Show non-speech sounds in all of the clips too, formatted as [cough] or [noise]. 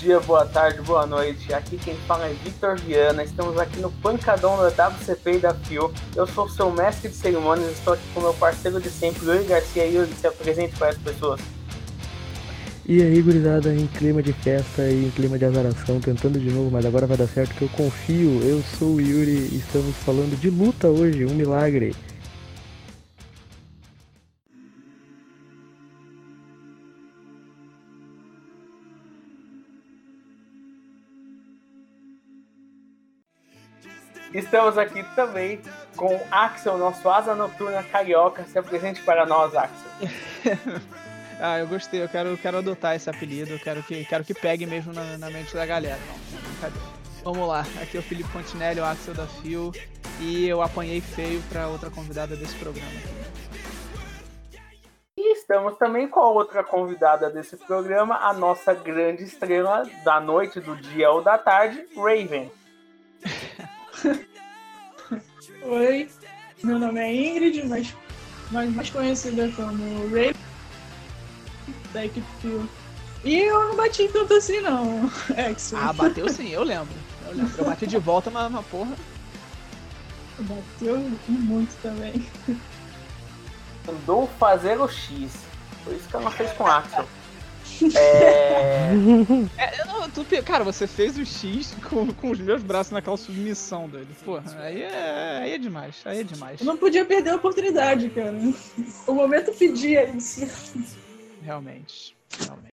dia, boa tarde, boa noite. Aqui quem fala é Victor Viana. Estamos aqui no pancadão da WCP e da FIO. Eu sou seu mestre de cerimônias. Estou aqui com meu parceiro de sempre, Yuri Garcia. Yuri, se apresente para as pessoas. E aí, gurizada, em clima de festa e em clima de azaração, tentando de novo, mas agora vai dar certo que eu confio. Eu sou o Yuri e estamos falando de luta hoje, um milagre. Estamos aqui também com Axel, nosso asa noturna carioca. Se apresente para nós, Axel. [laughs] ah, eu gostei, eu quero, quero adotar esse apelido, eu quero que, quero que pegue mesmo na, na mente da galera. Vamos lá, aqui é o Felipe Fontinelli, o Axel da Fio, e eu apanhei feio para outra convidada desse programa. E estamos também com a outra convidada desse programa, a nossa grande estrela da noite, do dia ou da tarde, Raven. [laughs] [laughs] Oi, meu nome é Ingrid, mas, mas mais conhecida como Ray da equipe Fio. E eu não bati tanto assim não, [laughs] Exo. Ah, bateu sim, eu lembro. Eu lembro. Eu bati de volta, mas uma porra. Bateu muito também. Andou fazer o X. Foi isso que ela fez com o Axel. É... é não, tu, cara, você fez o X com, com os meus braços naquela submissão dele. Porra, aí é, aí é demais, aí é demais. Eu não podia perder a oportunidade, cara. O momento pedia isso. Realmente, realmente.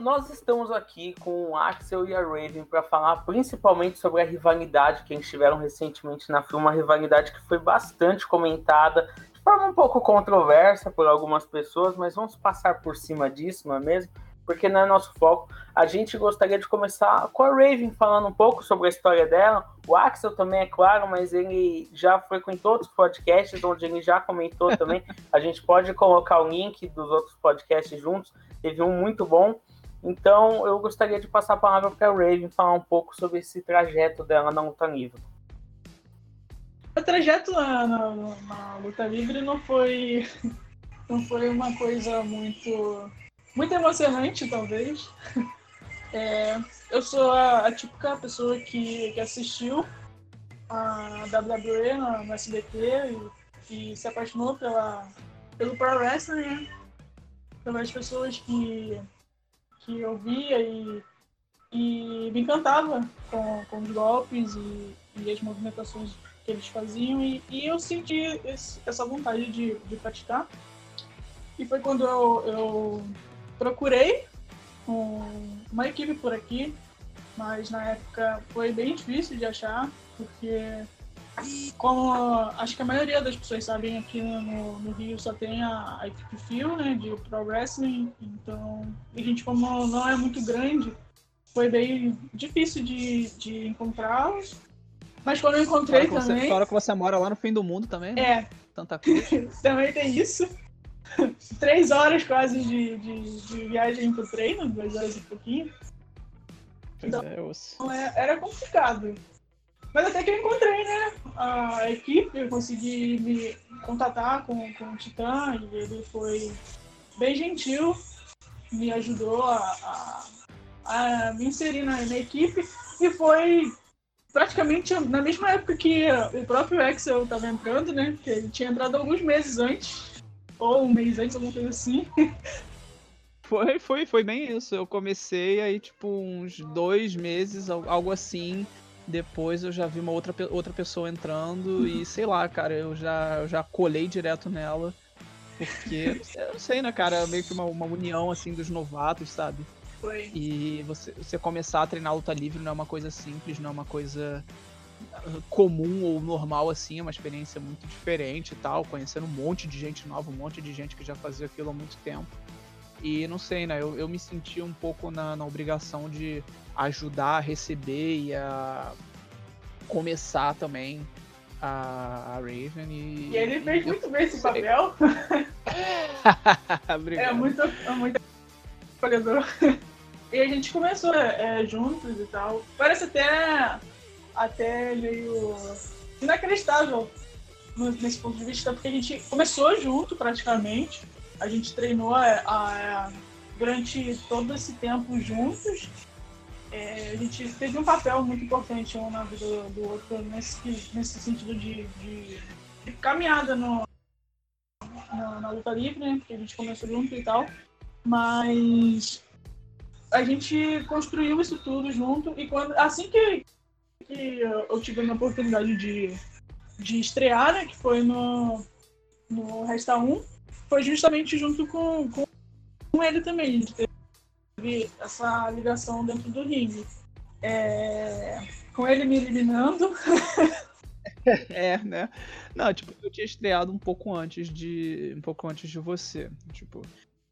Nós estamos aqui com o Axel e a Raven para falar principalmente sobre a rivalidade que eles tiveram recentemente na filme, uma rivalidade que foi bastante comentada, de forma um pouco controversa por algumas pessoas, mas vamos passar por cima disso, não é mesmo? Porque não é nosso foco. A gente gostaria de começar com a Raven falando um pouco sobre a história dela. O Axel também, é claro, mas ele já frequentou outros podcasts onde ele já comentou também. A gente pode colocar o link dos outros podcasts juntos. Teve um muito bom. Então, eu gostaria de passar a palavra para a Raven falar um pouco sobre esse trajeto dela na luta livre. O trajeto na, na, na luta livre não foi, não foi uma coisa muito, muito emocionante, talvez. [laughs] É, eu sou a, a, típica pessoa que, que assistiu a WWE no, no SBT e, e, se apaixonou pela, pelo Pro Wrestling, né? pelas pessoas que que eu via e, e me encantava com, com os golpes e, e as movimentações que eles faziam e, e eu senti esse, essa vontade de, de praticar. E foi quando eu, eu procurei um, uma equipe por aqui, mas na época foi bem difícil de achar, porque como acho que a maioria das pessoas sabem, aqui no, no Rio só tem a, a equipe Fio, né, de Pro Wrestling, então a gente como não é muito grande, foi bem difícil de, de encontrá-los. Mas quando eu encontrei fora também... Você, fora que você mora lá no fim do mundo também, né? É. Tanta coisa. [laughs] também tem isso. Três horas quase de, de, de viagem pro treino, duas horas e pouquinho. Então, é, então, é, era complicado. Mas até que eu encontrei, né, a equipe, eu consegui me contatar com, com o Titã e ele foi bem gentil, me ajudou a, a, a me inserir na, na, equipe e foi praticamente na mesma época que o próprio Excel estava entrando, né, que ele tinha entrado alguns meses antes, ou um mês antes, alguma coisa assim. [laughs] Foi, foi, foi bem isso. Eu comecei aí, tipo, uns dois meses, algo assim depois eu já vi uma outra, outra pessoa entrando e sei lá, cara, eu já, eu já colei direto nela. Porque, [laughs] eu não sei, né, cara, meio que uma, uma união, assim, dos novatos, sabe? Foi. E você, você começar a treinar luta livre não é uma coisa simples, não é uma coisa comum ou normal, assim, é uma experiência muito diferente e tal, conhecendo um monte de gente nova, um monte de gente que já fazia aquilo há muito tempo. E não sei, né? Eu, eu me senti um pouco na, na obrigação de ajudar a receber e a começar também a, Raven. E, e ele fez muito bem esse papel. [laughs] é muito, é muito acolhedor. E a gente começou é, juntos e tal. Parece até, até meio inacreditável nesse ponto de vista, porque a gente começou junto praticamente. A gente treinou a, a, durante todo esse tempo juntos. É, a gente teve um papel muito importante um na vida do, do outro nesse, nesse sentido de, de, de caminhada no, na, na, luta livre, né? Porque a gente começou junto e tal. Mas a gente construiu isso tudo junto e quando assim que, que eu tive a oportunidade de, de estrear, né, que foi no, no Resta 1, foi justamente junto com, com, ele também. Teve essa ligação dentro do ringue. É, com ele me eliminando. [laughs] é, né? Não, tipo, eu tinha estreado um pouco antes de. um pouco antes de você. Tipo,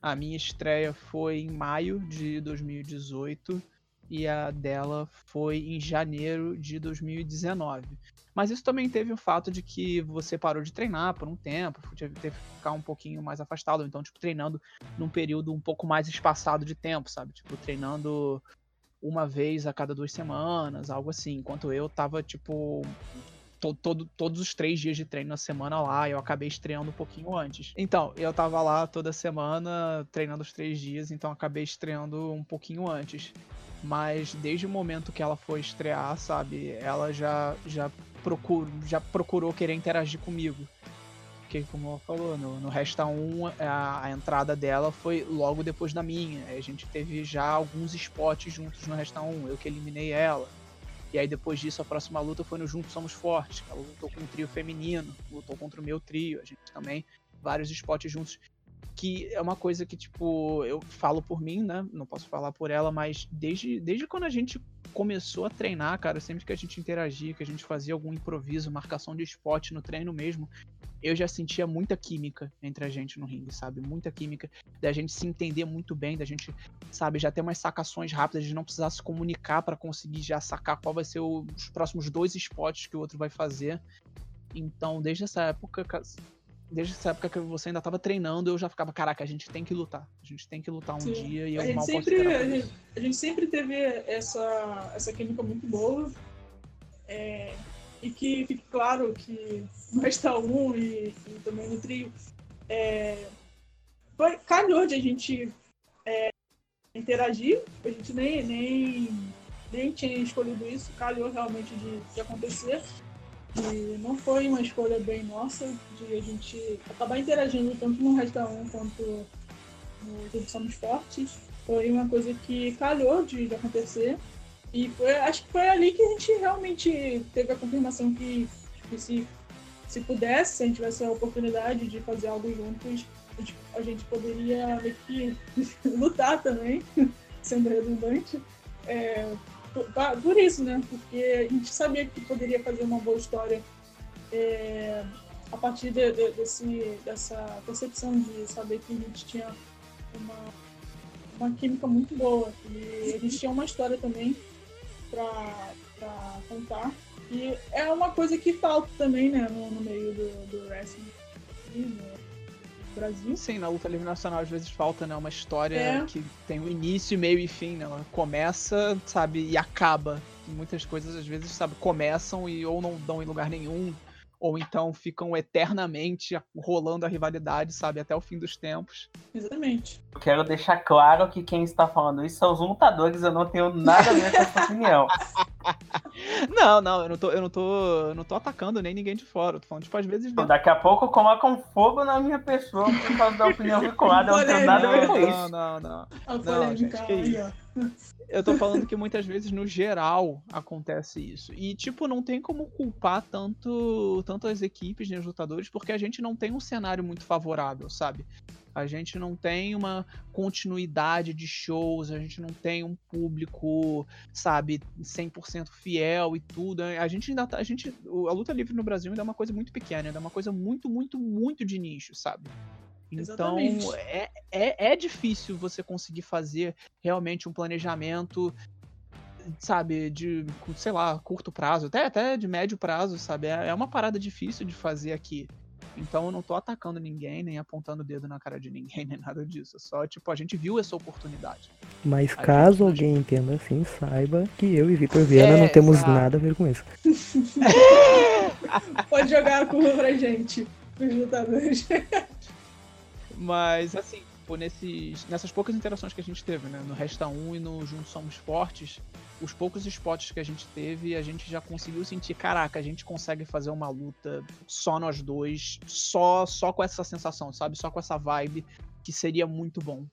a minha estreia foi em maio de 2018 e a dela foi em janeiro de 2019. Mas isso também teve o fato de que você parou de treinar por um tempo, teve que ficar um pouquinho mais afastado, então, tipo, treinando num período um pouco mais espaçado de tempo, sabe? Tipo, treinando uma vez a cada duas semanas, algo assim. Enquanto eu tava, tipo, to, todo, todos os três dias de treino na semana lá. Eu acabei estreando um pouquinho antes. Então, eu tava lá toda semana treinando os três dias, então acabei estreando um pouquinho antes. Mas desde o momento que ela foi estrear, sabe, ela já, já, procurou, já procurou querer interagir comigo. Porque, como ela falou, no, no Resta 1, a, a, entrada dela foi logo depois da minha. A gente teve já alguns spots juntos no Resta 1, eu que eliminei ela. E aí depois disso a próxima luta foi no Juntos Somos Fortes. Ela lutou com um trio feminino, lutou contra o meu trio, a gente também, vários spots juntos. Que é uma coisa que, tipo, eu falo por mim, né? Não posso falar por ela, mas desde, desde quando a gente começou a treinar, cara, sempre que a gente interagia, que a gente fazia algum improviso, marcação de spot no treino mesmo, eu já sentia muita química entre a gente no ringue, sabe? Muita química, da gente se entender muito bem, da gente, sabe, já ter umas sacações rápidas, de não precisar se comunicar para conseguir já sacar qual vai ser os próximos dois spots que o outro vai fazer. Então, desde essa época, desde essa época que você ainda tava treinando, eu já ficava, caraca, a gente tem que lutar. A gente tem que lutar um Sim. dia e eu a mal sempre, a gente, a gente, sempre teve essa, essa química muito boa. É, e que fique claro que no Resta 1 e, e também no trio, é, foi, calhou de a gente é, interagir, a gente nem, nem, nem tinha escolhido isso, calhou realmente de, de acontecer. E não foi uma escolha bem nossa de a gente acabar interagindo tanto no Resta 1 quanto no Tudo Somos Fortes. Foi uma coisa que calhou de, de acontecer. E foi, acho que foi ali que a gente realmente teve a confirmação que, que se, se pudesse, se a gente tivesse a oportunidade de fazer algo juntos, a gente, a gente poderia meio que [laughs] lutar também, [laughs] sendo redundante. É, por, isso, né? Porque a gente sabia que poderia fazer uma boa história é, a partir de, de, desse, dessa percepção de saber que a gente tinha uma, uma química muito boa. E a gente tinha uma história também para contar. E é uma coisa que falta também, né, no, no meio do, do wrestling no Brasil. Sim, na luta livre nacional às vezes falta, né, uma história é. que tem um início, meio e fim, né? Ela começa, sabe, e acaba. Muitas coisas às vezes, sabe, começam e ou não dão em lugar nenhum, ou então ficam eternamente rolando a rivalidade, sabe, até o fim dos tempos. Exatamente. Eu quero deixar claro que quem está falando isso são os lutadores, eu não tenho nada a ver com essa opinião. [laughs] Não, não, eu não tô, eu não tô, eu não tô atacando nem ninguém de fora. Eu tô falando, tipo, às vezes. Daqui a pouco colocam fogo na minha pessoa por causa da opinião vinculada, eu não tenho nada a ver com isso. Não, não, não. Não, gente, que isso. Eu tô falando que muitas vezes, no geral, acontece isso. E, tipo, não tem como culpar tanto, tanto as equipes, nem os lutadores, porque a gente não tem um cenário muito favorável, sabe? A gente não tem uma continuidade de shows, a gente não tem um público, sabe, 100% fiel e tudo. A gente ainda tá, a gente, a luta livre no Brasil ainda é uma coisa muito pequena, ainda é uma coisa muito, muito, muito de nicho, sabe? Então é, é, é difícil você conseguir fazer realmente um planejamento, sabe, de, sei lá, curto prazo, até, até de médio prazo, sabe? É, é uma parada difícil de fazer aqui. Então eu não tô atacando ninguém, nem apontando o dedo na cara de ninguém, [laughs] nem nada disso. É só, tipo, a gente viu essa oportunidade. Mas a caso gente... alguém entenda assim, saiba que eu e Vitor Viana é, não temos exato. nada a ver com isso. [laughs] Pode jogar a curva pra gente, os lutadores. Mas, assim, tipo, nesses, nessas poucas interações que a gente teve, né? No Resta 1 e no Juntos Somos Fortes, os poucos spots que a gente teve, a gente já conseguiu sentir, caraca, a gente consegue fazer uma luta só nós dois, só só com essa sensação, sabe? Só com essa vibe que seria muito bom.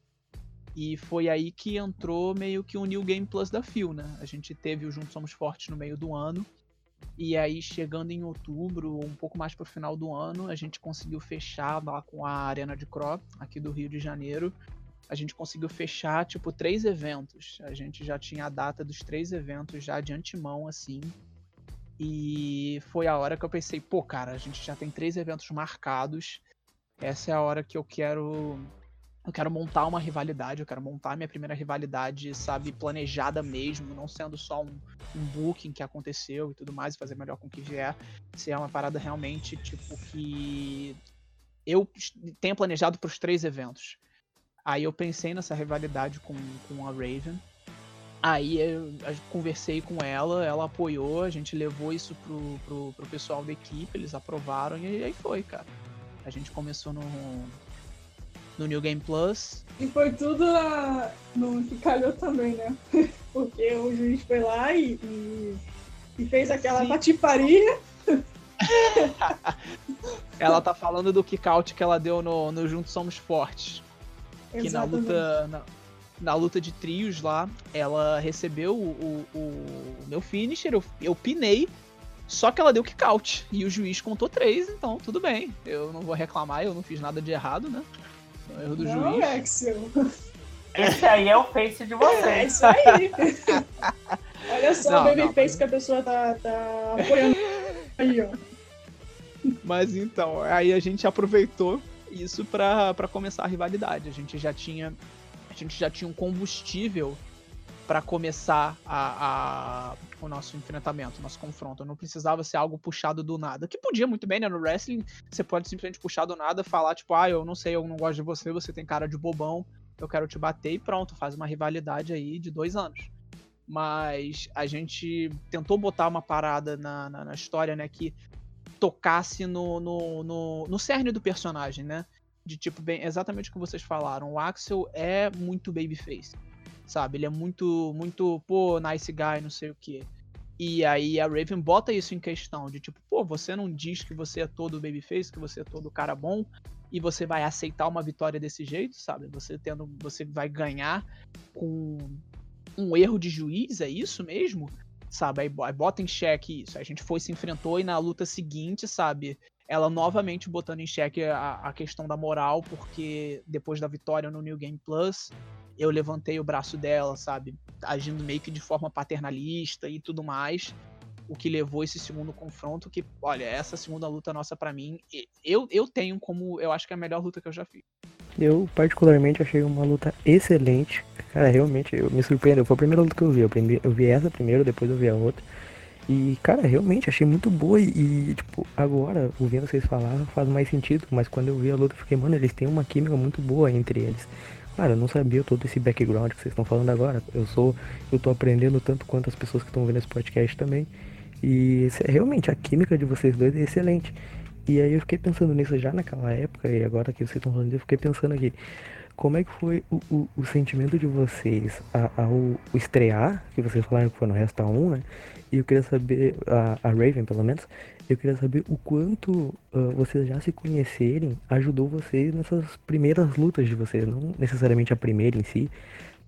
E foi aí que entrou meio que o New Game Plus da Phil, né? A gente teve o Juntos Somos Fortes no meio do ano. E aí, chegando em outubro, um pouco mais pro final do ano, a gente conseguiu fechar lá com a Arena de Cro, aqui do Rio de Janeiro, a gente conseguiu fechar, tipo, três eventos. A gente já tinha a data dos três eventos já de antemão, assim. E foi a hora que eu pensei, pô, cara, a gente já tem três eventos marcados. Essa é a hora que eu quero. Eu quero montar uma rivalidade, eu quero montar minha primeira rivalidade, sabe, planejada mesmo, não sendo só um, um booking que aconteceu e tudo mais, e fazer melhor com o que vier. Se é uma parada realmente, tipo, que eu tenha planejado para os três eventos. Aí eu pensei nessa rivalidade com, com a Raven. Aí eu, eu, conversei com ela, ela apoiou, a gente levou isso pro, pro, pro pessoal da equipe, eles aprovaram e aí foi, cara. A gente começou no, no New Game Plus. E foi tudo a, no que calhou também, né? [laughs] Porque o juiz foi lá e, e, e fez aquela Sim. patifaria. [laughs] ela tá falando do kick-out que ela deu no, no Juntos Somos Fortes que na luta, na, na, luta de trios lá, ela recebeu o, o, o meu finisher, eu, eu pinei, só que ela deu kick out. E o juiz contou três, então tudo bem. Eu não vou reclamar, eu não fiz nada de errado, né? É erro do não, juiz. Axel. Esse aí é o face de vocês. É isso aí. Olha só não, o babyface não, que a pessoa tá, tá apoiando aí, ó. Mas então, aí a gente aproveitou isso para começar a rivalidade. A gente já tinha a gente já tinha um combustível para começar a, a, o nosso enfrentamento, o nosso confronto. Não precisava ser algo puxado do nada. Que podia muito bem, né? No wrestling, você pode simplesmente puxar do nada, falar, tipo, ah, eu não sei, eu não gosto de você, você tem cara de bobão, eu quero te bater e pronto, faz uma rivalidade aí de dois anos. Mas a gente tentou botar uma parada na, na, na história, né? Que tocasse no, no, no, no cerne do personagem, né? De tipo, bem, exatamente o que vocês falaram. O Axel é muito babyface, sabe? Ele é muito, muito, pô, nice guy, não sei o quê. E aí a Raven bota isso em questão, de tipo, pô, você não diz que você é todo babyface, que você é todo cara bom, e você vai aceitar uma vitória desse jeito, sabe? Você tendo, você vai ganhar com um erro de juiz, é isso mesmo? sabe? Aí, bota em xeque isso. A gente foi, se enfrentou e na luta seguinte, sabe? Ela novamente botando em xeque a, a questão da moral, porque depois da vitória no New Game Plus, eu levantei o braço dela, sabe? Agindo meio que de forma paternalista e tudo mais. O que levou esse segundo confronto, que, olha, essa segunda luta nossa para mim, eu, eu tenho como, eu acho que é a melhor luta que eu já fiz. Eu, particularmente, achei uma luta excelente. Cara, realmente, eu me surpreendeu. Foi a primeira luta que eu vi. Eu, eu vi essa primeiro, depois eu vi a outra. E, cara, realmente, achei muito boa. E, e, tipo, agora, ouvindo vocês falar, faz mais sentido. Mas quando eu vi a luta, eu fiquei, mano, eles têm uma química muito boa entre eles. Cara, eu não sabia todo esse background que vocês estão falando agora. Eu sou. Eu tô aprendendo tanto quanto as pessoas que estão vendo esse podcast também. E realmente a química de vocês dois é excelente. E aí eu fiquei pensando nisso já naquela época, e agora que vocês estão falando eu fiquei pensando aqui, como é que foi o, o, o sentimento de vocês ao, estrear, que vocês falaram que foi no Resta 1, né? E eu queria saber, a, a Raven pelo menos, eu queria saber o quanto uh, vocês já se conhecerem ajudou vocês nessas primeiras lutas de vocês, não necessariamente a primeira em si,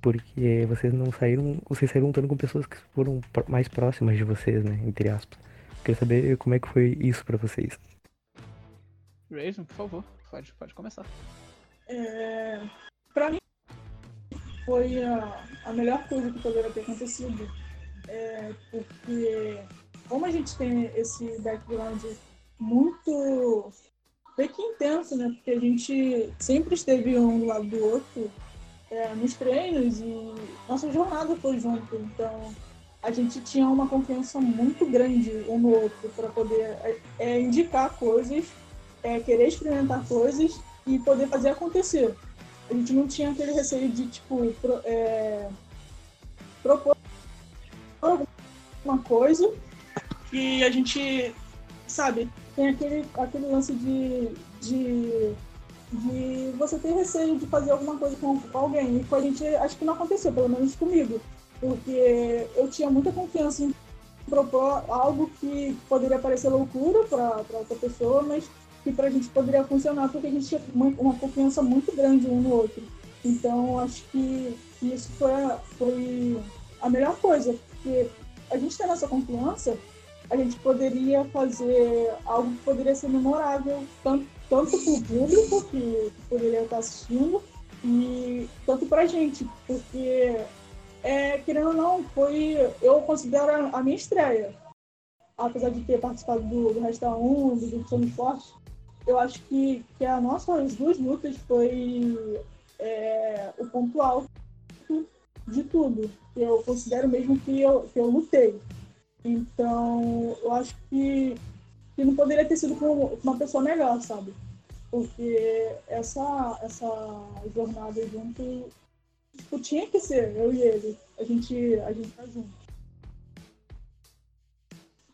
porque vocês não saíram, vocês saíram lutando com pessoas que foram mais próximas de vocês, né, entre aspas. Eu queria saber como é que foi isso para vocês. Raven, por favor, pode, pode começar. É, pra mim, foi a, a melhor coisa que poderia ter acontecido. É, porque, como a gente tem esse background muito bem que intenso, né? Porque a gente sempre esteve um do lado do outro é, nos treinos e nossa jornada foi junto. Então, a gente tinha uma confiança muito grande um no outro para poder é, indicar coisas é, querer experimentar coisas e poder fazer acontecer. A gente não tinha aquele receio de, tipo, pro, é, propor alguma coisa e a gente, sabe, tem aquele, aquele lance de, de, de você ter receio de fazer alguma coisa com, com alguém. E com a gente, acho que não aconteceu, pelo menos comigo. Porque eu tinha muita confiança em propor algo que poderia parecer loucura para outra pessoa, mas que para a gente poderia funcionar porque a gente tinha uma, confiança muito grande um no outro. Então, acho que, isso foi a, foi a melhor coisa, porque a gente tendo essa confiança, a gente poderia fazer algo que poderia ser memorável, tanto, tanto para o público que, que poderia estar assistindo, e tanto para a gente, porque é, querendo ou não, foi, eu considero a minha estreia. Apesar de ter participado do, do Resta 1, do Grupo Somos Fortes, eu acho que, que a nossa, as duas lutas foi é, o ponto alto de tudo. Eu considero mesmo que eu, que eu lutei. Então, eu acho que, que não poderia ter sido com uma pessoa melhor, sabe? Porque essa, essa jornada junto Tipo, tinha que ser, eu e ele. A gente, a gente tá junto.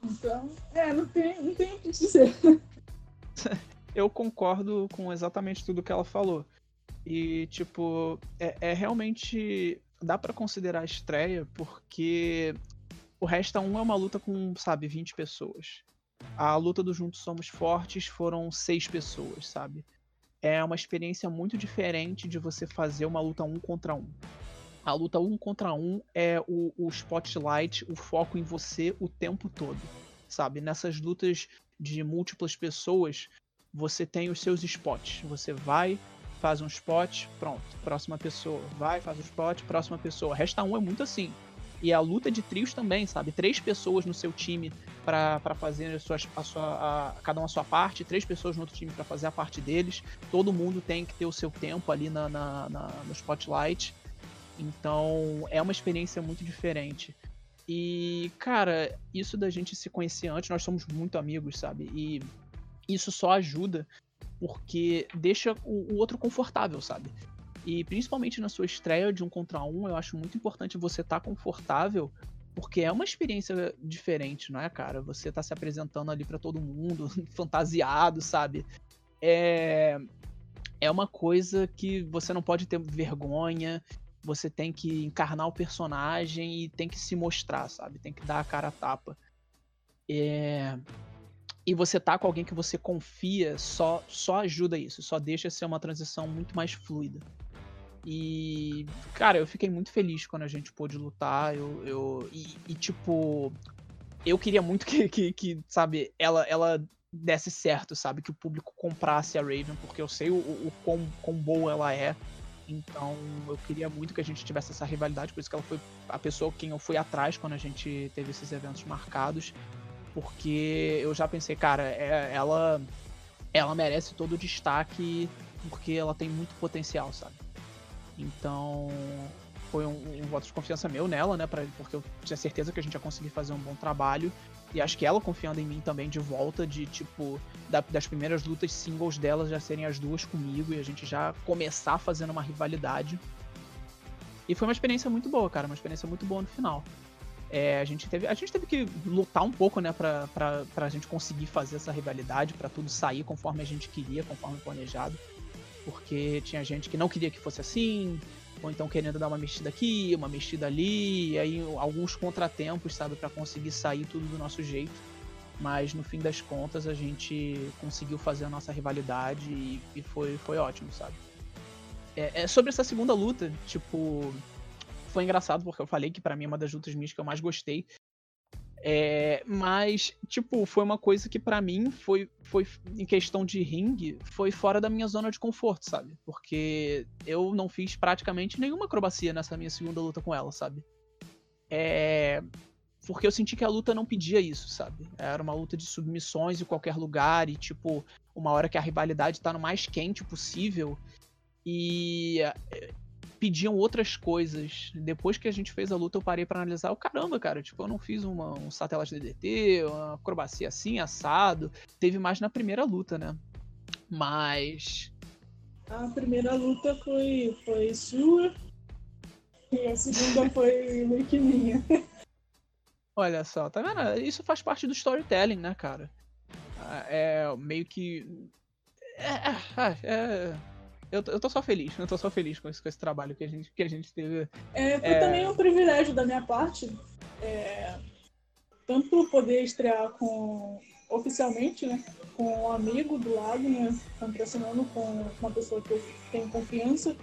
Então, é, não tem, não tem o que dizer. [laughs] eu concordo com exatamente tudo que ela falou. E, tipo, é, é realmente. Dá para considerar a estreia, porque o Resta 1 é uma luta com, sabe, 20 pessoas. A luta do Juntos Somos Fortes foram 6 pessoas, sabe? é uma experiência muito diferente de você fazer uma luta um contra um. A luta um contra um é o, o spotlight, o foco em você o tempo todo, sabe? Nessas lutas de múltiplas pessoas, você tem os seus spots. Você vai, faz um spot, pronto, próxima pessoa. Vai, faz um spot, próxima pessoa. Resta um é muito assim. E a luta de trios também, sabe? Três pessoas no seu time para fazer a sua, a cada uma a sua parte, três pessoas no outro time para fazer a parte deles. Todo mundo tem que ter o seu tempo ali na, na, na, no spotlight. Então é uma experiência muito diferente. E, cara, isso da gente se conhecer antes, nós somos muito amigos, sabe? E isso só ajuda porque deixa o, o outro confortável, sabe? E principalmente na sua estreia de um contra um, eu acho muito importante você estar tá confortável, porque é uma experiência diferente, não é, cara? Você tá se apresentando ali para todo mundo, [laughs] fantasiado, sabe? É é uma coisa que você não pode ter vergonha, você tem que encarnar o personagem e tem que se mostrar, sabe? Tem que dar a cara a tapa. É... E você tá com alguém que você confia só, só ajuda isso, só deixa ser uma transição muito mais fluida. E, cara, eu fiquei muito feliz quando a gente pôde lutar. Eu, eu e, e tipo, eu queria muito [laughs] que, que, que, sabe, ela, ela desse certo, sabe? Que o público comprasse a Raven, porque eu sei o, o quão, quão boa ela é. Então eu queria muito que a gente tivesse essa rivalidade, por isso que ela foi a pessoa quem eu fui atrás quando a gente teve esses eventos marcados. Porque eu já pensei, cara, é, ela, ela merece todo o destaque porque ela tem muito potencial, sabe? Então, foi um, um, voto de confiança meu nela, né? Pra, porque eu tinha certeza que a gente ia conseguir fazer um bom trabalho. E acho que ela confiando em mim também de volta, de tipo, da, das primeiras lutas singles delas já serem as duas comigo e a gente já começar fazendo uma rivalidade. E foi uma experiência muito boa, cara, uma experiência muito boa no final. É, a, gente teve, a gente teve que lutar um pouco, né, pra, pra, pra gente conseguir fazer essa rivalidade, para tudo sair conforme a gente queria, conforme planejado porque tinha gente que não queria que fosse assim, ou então querendo dar uma mexida aqui, uma mexida ali, e aí alguns contratempos, sabe, para conseguir sair tudo do nosso jeito. Mas no fim das contas a gente conseguiu fazer a nossa rivalidade e, e foi, foi ótimo, sabe? É, é, sobre essa segunda luta, tipo, foi engraçado porque eu falei que para mim é uma das lutas minhas que eu mais gostei. É, mas, tipo, foi uma coisa que para mim foi, foi, em questão de ringue, foi fora da minha zona de conforto, sabe? Porque eu não fiz praticamente nenhuma acrobacia nessa minha segunda luta com ela, sabe? É. Porque eu senti que a luta não pedia isso, sabe? Era uma luta de submissões em qualquer lugar e, tipo, uma hora que a rivalidade tá no mais quente possível. E pediam outras coisas. Depois que a gente fez a luta, eu parei para analisar. O caramba, cara, tipo, eu não fiz uma, um satélite DDT, uma acrobacia assim, assado. Teve mais na primeira luta, né? Mas. A primeira luta foi, foi sua. E a segunda [laughs] foi meio que minha. Olha só, tá vendo? Isso faz parte do storytelling, né, cara? É meio que. É, é, é, eu, eu tô só feliz, eu tô só feliz com esse, com esse trabalho que a gente, que a gente teve. É, foi é... também um privilégio da minha parte. É, tanto poder estrear com oficialmente, né? Com um amigo do lado, né? Contracenando com uma pessoa que eu tenho confiança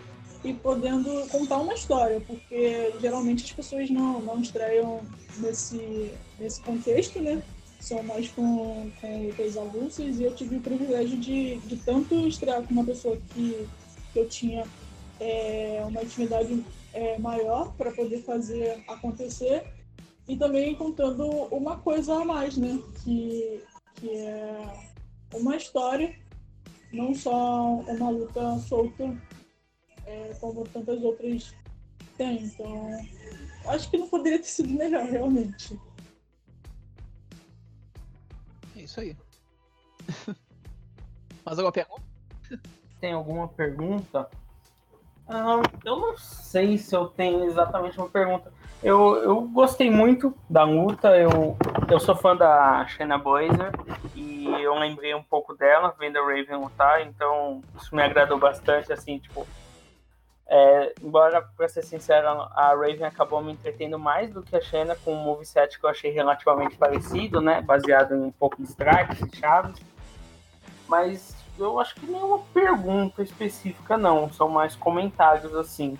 e podendo contar uma história, porque geralmente as pessoas não, não estreiam nesse, nesse contexto, né? São mais com, com lutas avulsas e eu tive o privilégio de, de tanto estrear com uma pessoa que, que eu tinha é, uma intimidade é, maior para poder fazer acontecer e também contando uma coisa a mais, né? Que, que é uma história, não só uma luta solta é, como tantas outras têm. Então, acho que não poderia ter sido melhor, realmente. É isso aí. [laughs] Mais alguma pergunta? Tem alguma pergunta? Ah, eu não sei se eu tenho exatamente uma pergunta. Eu, eu gostei muito da luta. Eu, eu sou fã da Shayna Blazer e eu lembrei um pouco dela vendo a Raven lutar, então isso me agradou bastante. Assim, tipo, é, embora, para ser sincero, a Raven acabou me entretendo mais do que a Shayna com um moveset que eu achei relativamente parecido, né? Baseado em um pouco de strikes e chaves. Mas eu acho que nenhuma pergunta específica, não. São mais comentários assim.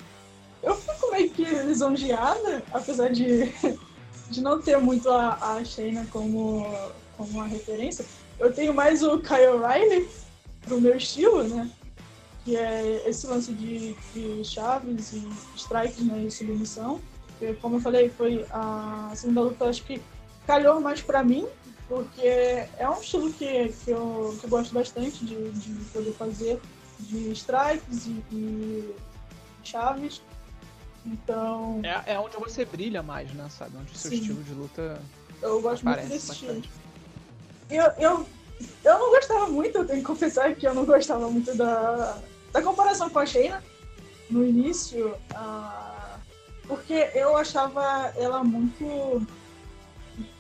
Eu fico meio que lisonjeada, apesar de, [laughs] de não ter muito a, a Shayna como, como uma referência. Eu tenho mais o Kyle Riley pro meu estilo, né? que é esse lance de, de chaves e strikes né, e submissão. Que, como eu falei, foi a segunda luta, acho que calhou mais para mim, porque é um estilo que, que, eu, que eu gosto bastante de, de poder fazer, de strikes e, e chaves. Então. É, é onde você brilha mais, né? Sabe? Onde o seu Sim. estilo de luta. Eu gosto muito desse bastante. estilo. Eu, eu, eu não gostava muito, eu tenho que confessar que eu não gostava muito da, da comparação com a Sheina no início, uh, porque eu achava ela muito.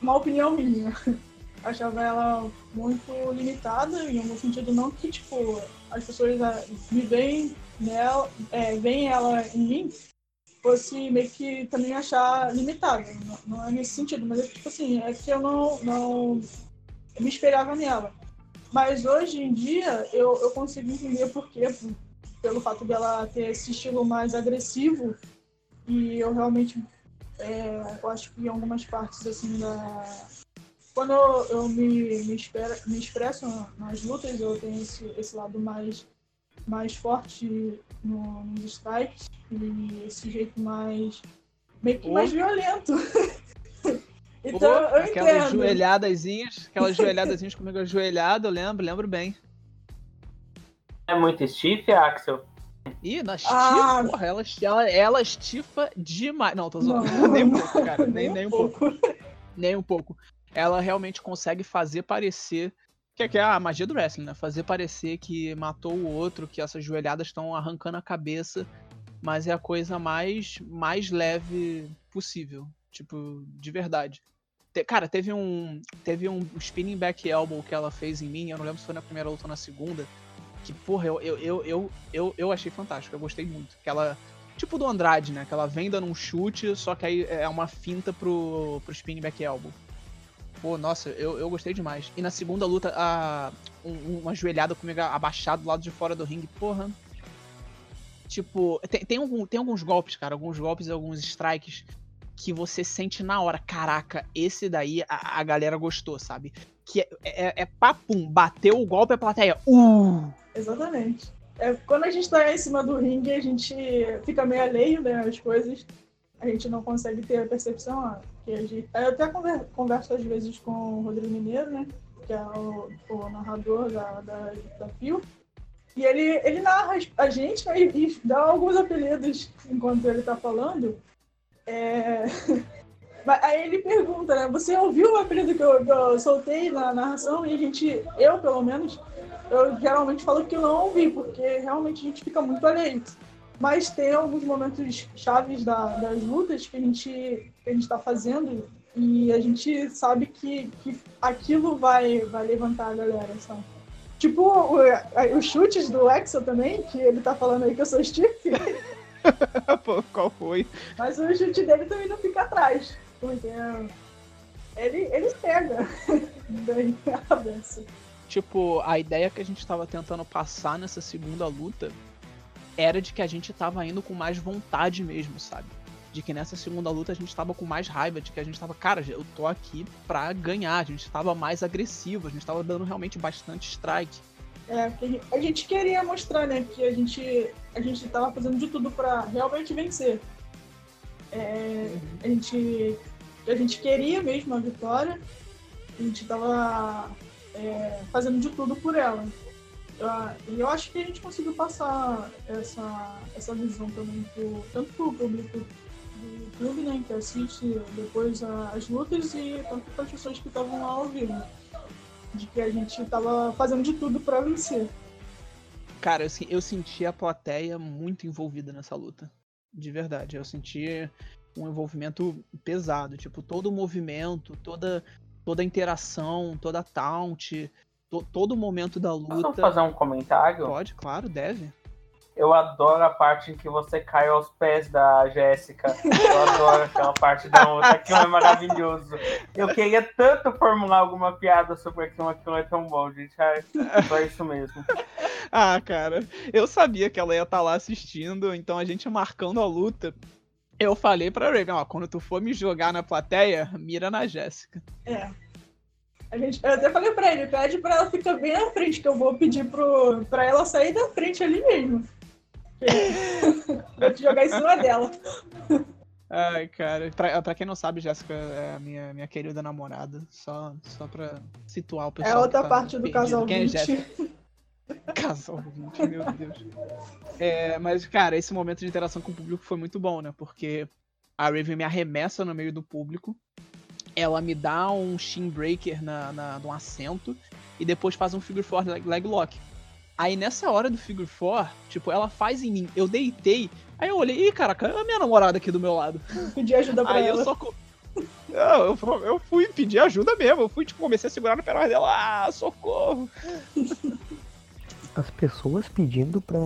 Uma opinião minha. [laughs] achava ela muito limitada, em algum sentido, não que, tipo, as pessoas ah, me veem nela, é, veem ela em mim, fosse meio que também achar limitada. Não, não é nesse sentido, mas é tipo assim, é que eu não, não me espelhava nela. Mas hoje em dia eu, eu consigo entender por quê, pelo fato dela ter esse estilo mais agressivo. E eu realmente é, eu acho que em algumas partes assim da. Quando eu, eu me, me, espera, me expresso nas lutas, eu tenho esse, esse lado mais, mais forte no, nos strikes e esse jeito mais. meio que mais violento. [laughs] Então, Pô, eu aquelas entendo. joelhadazinhas, aquelas joelhadazinhas comigo ajoelhado, eu lembro, lembro bem. É muito stiff, Axel? Ih, na ah. porra, ela, ela, ela estifa demais. Não, tô zoando. Não. Nem um pouco, cara. Nem, nem um pouco. Nem um pouco. Ela realmente consegue fazer parecer. Que é, que é a magia do wrestling, né? Fazer parecer que matou o outro, que essas joelhadas estão arrancando a cabeça. Mas é a coisa mais, mais leve possível. Tipo, de verdade. Te, cara, teve um. Teve um spinning back elbow que ela fez em mim. Eu não lembro se foi na primeira luta ou na segunda. Que, porra, eu, eu, eu, eu, eu, achei fantástico. Eu gostei muito. Que ela. Tipo do Andrade, né? Que ela vem dando um chute, só que aí é uma finta pro, pro spinning back elbow. Pô, nossa, eu, eu gostei demais. E na segunda luta, a, um, uma joelhada comigo abaixado do lado de fora do ringue, porra. Tipo, tem, tem, algum, tem alguns golpes, cara, alguns golpes e alguns strikes que você sente na hora, caraca, esse daí a, a galera gostou, sabe? Que é, é, é papum, bateu o golpe, a plateia, uh! Exatamente. É, quando a gente tá em cima do ringue, a gente fica meio alheio, né, coisas. A gente não consegue ter a percepção, ó, que a gente... Eu até converso às vezes com o Rodrigo Mineiro, né, que é o, o narrador da, da, da Fio. E ele, ele narra a gente né, e dá alguns apelidos enquanto ele tá falando. É, [laughs] Aí ele pergunta, né? Você ouviu o apelido que eu, que eu soltei na narração? E a gente, eu pelo menos, eu geralmente falo que não ouvi, porque realmente a gente fica muito alheio. Mas tem alguns momentos chaves da, das lutas que a gente que a gente está fazendo e a gente sabe que, que aquilo vai, vai levantar a galera, sabe? Tipo os chutes do Exo também, que ele tá falando aí que eu sou Steve. [laughs] [laughs] Pô, qual foi? Mas o chute dele também não fica atrás. Porque ele, ele pega. [laughs] Daí avança. Tipo, a ideia que a gente tava tentando passar nessa segunda luta era de que a gente tava indo com mais vontade mesmo, sabe? De que nessa segunda luta a gente tava com mais raiva, de que a gente tava, cara, eu tô aqui pra ganhar, a gente tava mais agressivo, a gente tava dando realmente bastante strike. É, a gente queria mostrar, né, que a gente, a gente tava fazendo de tudo para realmente vencer. É, a, gente, a gente queria mesmo a vitória, a gente tava é, fazendo de tudo por ela. E eu acho que a gente conseguiu passar essa, essa visão também, pro, tanto para o público do YouTube, né, que assiste depois as lutas, e tanto para as pessoas que estavam lá ouvindo. De que a gente estava fazendo de tudo para vencer. Cara, eu, eu senti a plateia muito envolvida nessa luta. De verdade. Eu senti um envolvimento pesado. Tipo, todo o movimento, toda, toda a interação, toda a taunt, to, todo o momento da luta. Posso fazer um comentário? Pode, claro, deve. Eu adoro a parte em que você cai aos pés da Jéssica. Eu adoro aquela parte da outra. Aquilo é maravilhoso. Eu queria tanto formular alguma piada sobre aquilo. Aquilo é tão bom, gente. É só isso mesmo. ah, cara. Eu sabia que ela ia estar tá lá assistindo, então a gente marcando a luta. Eu falei pra Raven, ó, quando tu for me jogar na plateia, mira na Jéssica. É. A gente, eu até falei pra ele, pede pra ela ficar bem na frente, que eu vou pedir pro, pra ela sair da frente ali mesmo. [laughs] vou te jogar em cima dela. Ai, cara. Pra, pra quem não sabe, Jéssica é a minha, minha querida namorada. Só, só pra situar o pessoal. É outra tá parte do casal quem 20. É Jéssica? [laughs] casal 20, meu Deus. É, mas, cara, esse momento de interação com o público foi muito bom, né? Porque a Raven me arremessa no meio do público ela me dá um shin breaker na, na, no assento e depois faz um figure four leg, leg lock. Aí nessa hora do figure four, tipo, ela faz em mim, eu deitei, aí eu olhei, ih, caraca, é a minha namorada aqui do meu lado. Pedi ajuda pra aí ela. Eu só. Não, eu, eu fui pedir ajuda mesmo, eu fui, tipo, comecei a segurar no pé dela, ah, socorro! As pessoas pedindo pra,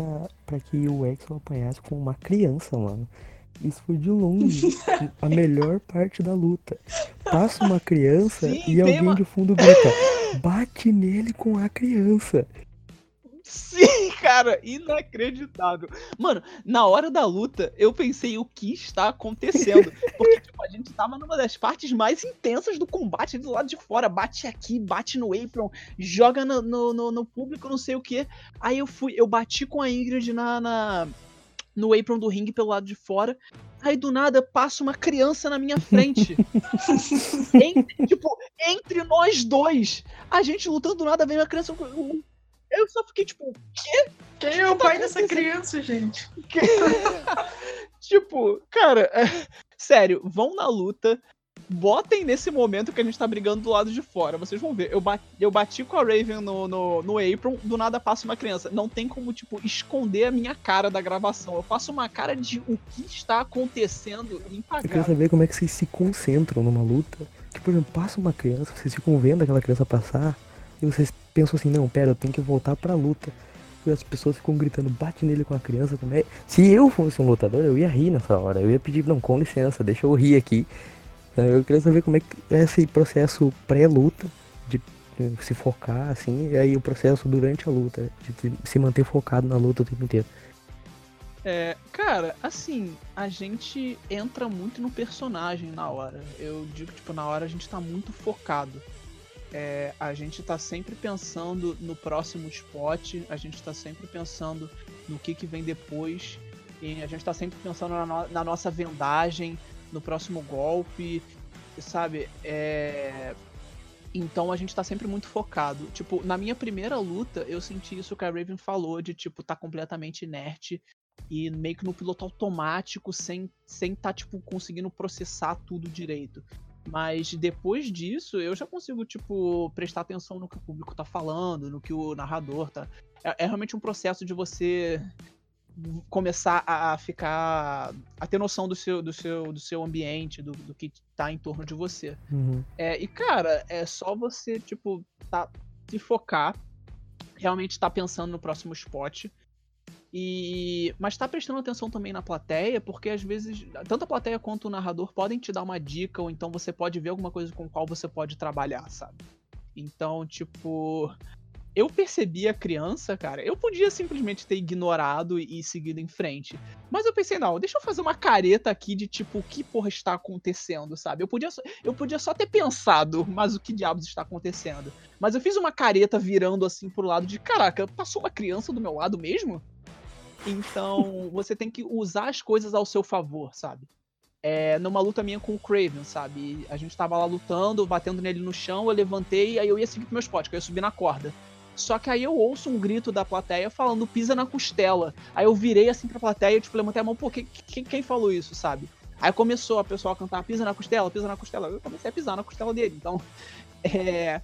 pra que o Exo apanhasse com uma criança, mano. Isso foi de longe [laughs] a melhor parte da luta. Passa uma criança Sim, e alguém uma... de fundo grita: bate nele com a criança. Sim, cara, inacreditável. Mano, na hora da luta, eu pensei o que está acontecendo. Porque, tipo, a gente tava numa das partes mais intensas do combate do lado de fora. Bate aqui, bate no apron, joga no, no, no público, não sei o que. Aí eu fui, eu bati com a Ingrid na, na no apron do ringue pelo lado de fora. Aí do nada passa uma criança na minha frente. [laughs] entre, tipo, entre nós dois. A gente lutando do nada, vem uma criança. Eu só fiquei tipo, quê? Quem é o pai dessa criança, gente? [laughs] tipo, cara, é... [laughs] sério, vão na luta, botem nesse momento que a gente tá brigando do lado de fora. Vocês vão ver. Eu bati, eu bati com a Raven no, no, no apron, do nada passa uma criança. Não tem como, tipo, esconder a minha cara da gravação. Eu faço uma cara de o que está acontecendo impagável. Eu quero saber como é que vocês se concentram numa luta. Tipo, por exemplo, passa uma criança, vocês ficam vendo aquela criança passar, e vocês pensam assim, não, pera, eu tenho que voltar pra luta. E as pessoas ficam gritando, bate nele com a criança também. Se eu fosse um lutador, eu ia rir nessa hora. Eu ia pedir, não, com licença, deixa eu rir aqui. Eu queria saber como é que é esse processo pré-luta, de se focar, assim, e aí o processo durante a luta, de se manter focado na luta o tempo inteiro. É, cara, assim, a gente entra muito no personagem na hora. Eu digo, tipo, na hora a gente tá muito focado. É, a gente tá sempre pensando no próximo spot, a gente tá sempre pensando no que, que vem depois, e a gente tá sempre pensando na, no na nossa vendagem, no próximo golpe, sabe? É... Então a gente tá sempre muito focado. Tipo, na minha primeira luta, eu senti isso que a Raven falou, de tipo, tá completamente inerte. e meio que no piloto automático, sem sem tá, tipo, conseguindo processar tudo direito. Mas depois disso, eu já consigo, tipo, prestar atenção no que o público tá falando, no que o narrador tá. É, é realmente um processo de você começar a ficar. a ter noção do seu, do seu, do seu ambiente, do, do que tá em torno de você. Uhum. É, e, cara, é só você, tipo, tá, se focar, realmente tá pensando no próximo spot e mas tá prestando atenção também na plateia, porque às vezes tanto a plateia quanto o narrador podem te dar uma dica ou então você pode ver alguma coisa com qual você pode trabalhar, sabe? Então, tipo, eu percebi a criança, cara, eu podia simplesmente ter ignorado e seguido em frente. Mas eu pensei, não, deixa eu fazer uma careta aqui de tipo, o que porra está acontecendo, sabe? Eu podia, eu podia só ter pensado, [laughs] mas o que diabos está acontecendo? Mas eu fiz uma careta virando assim pro lado de, caraca, passou uma criança do meu lado mesmo? Então, você tem que usar as coisas ao seu favor, sabe? É, numa luta minha com o Craven, sabe? A gente tava lá lutando, batendo nele no chão, eu levantei, aí eu ia seguir pro meu spot, que eu ia subir na corda. Só que aí eu ouço um grito da plateia falando pisa na costela. Aí eu virei assim pra plateia, tipo, levantei a mão, pô, quem, quem, quem falou isso, sabe? Aí começou a pessoa a cantar pisa na costela, pisa na costela. Eu comecei a pisar na costela dele. Então, [laughs] é,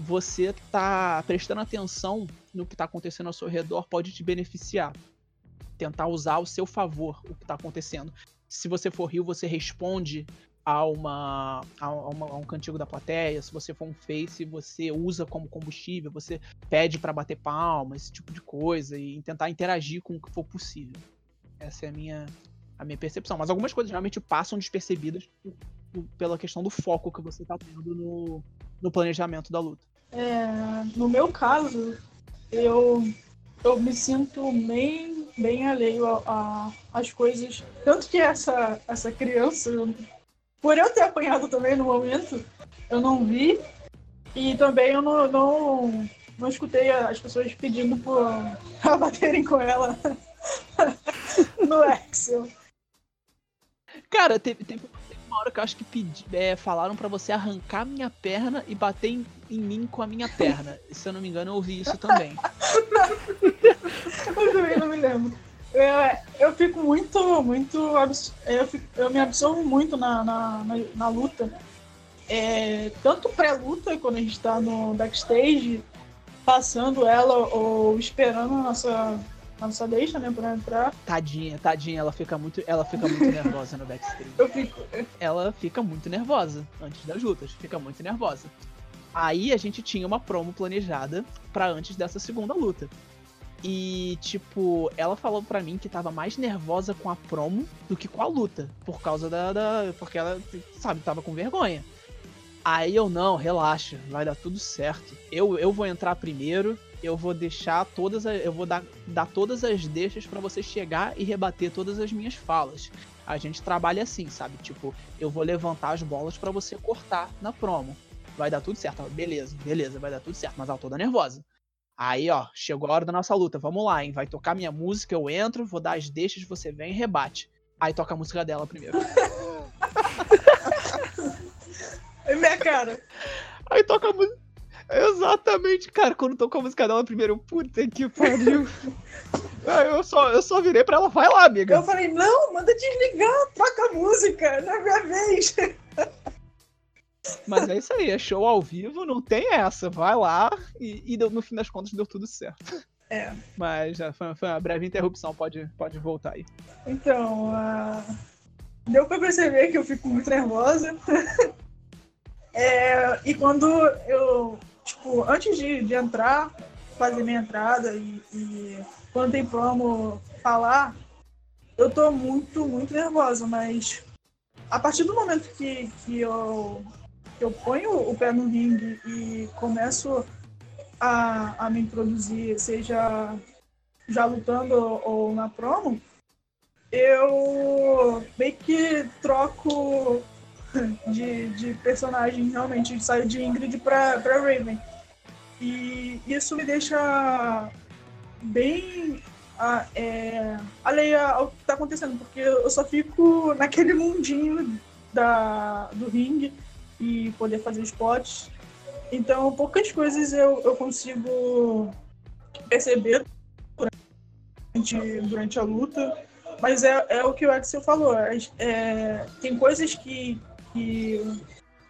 você tá prestando atenção no que tá acontecendo ao seu redor pode te beneficiar tentar usar ao seu favor o que está acontecendo. Se você for rio, você responde a, uma, a, uma, a um cantigo da plateia. Se você for um face, você usa como combustível, você pede para bater palma, esse tipo de coisa, e tentar interagir com o que for possível. Essa é a minha, a minha percepção. Mas algumas coisas realmente passam despercebidas pela questão do foco que você está tendo no, no planejamento da luta. É, no meu caso, eu, eu me sinto bem bem alheio às coisas. Tanto que essa, essa criança, por eu ter apanhado também no momento, eu não vi. E também eu não, não, não escutei as pessoas pedindo para [laughs] baterem com ela [laughs] no Excel. Cara, teve, teve uma hora que eu acho que pedi, é, falaram para você arrancar minha perna e bater em, em, mim com a minha perna. Se eu não me engano, eu ouvi isso também. [laughs] [laughs] eu também não me lembro. Eu, eu fico muito, muito. Eu, fico, eu me absorvo muito na, na, na, na luta. É, tanto pré-luta, quando a gente tá no backstage, passando ela ou esperando a nossa ela só deixa, né, pra entrar. Tadinha, tadinha, ela fica muito, ela fica muito [laughs] nervosa no backstage. Eu fico. Ela fica muito nervosa antes das lutas, fica muito nervosa. Aí a gente tinha uma promo planejada para antes dessa segunda luta. E, tipo, ela falou pra mim que tava mais nervosa com a promo do que com a luta. Por causa da. da porque ela, sabe, tava com vergonha. Aí eu, não, relaxa, vai dar tudo certo. Eu, eu vou entrar primeiro, eu vou deixar todas as, eu vou dar, dar todas as deixas para você chegar e rebater todas as minhas falas. A gente trabalha assim, sabe? Tipo, eu vou levantar as bolas para você cortar na promo. Vai dar tudo certo. Beleza, beleza, vai dar tudo certo, mas ela toda nervosa. Aí, ó, chegou a hora da nossa luta. Vamos lá, hein? Vai tocar minha música, eu entro, vou dar as deixas, você vem e rebate. Aí toca a música dela primeiro. [laughs] É minha cara. Aí toca a música. Exatamente, cara. Quando tocou a música dela primeiro, puta que pariu. [laughs] eu, só, eu só virei pra ela, vai lá, amiga. Eu falei, não, manda desligar, troca a música, não é minha vez. Mas é isso aí, é show ao vivo, não tem essa. Vai lá e, e deu, no fim das contas deu tudo certo. É. Mas já foi, foi uma breve interrupção, pode, pode voltar aí. Então, uh, deu pra perceber que eu fico muito nervosa. [laughs] é, e quando eu tipo, antes de, de entrar, fazer minha entrada e, e quando tem promo falar, eu tô muito, muito nervosa, mas a partir do momento que, que, eu, eu ponho o pé no ringue e começo a, a me introduzir, seja já lutando ou na promo, eu meio que troco [laughs] de, de personagem, realmente. Saiu de Ingrid pra, pra Raven. E isso me deixa bem é, alheia ao que tá acontecendo, porque eu só fico naquele mundinho da, do ringue e poder fazer spots. Então, poucas coisas eu, eu consigo perceber durante a luta. Mas é, é o que o Axel falou. É, é, tem coisas que, que.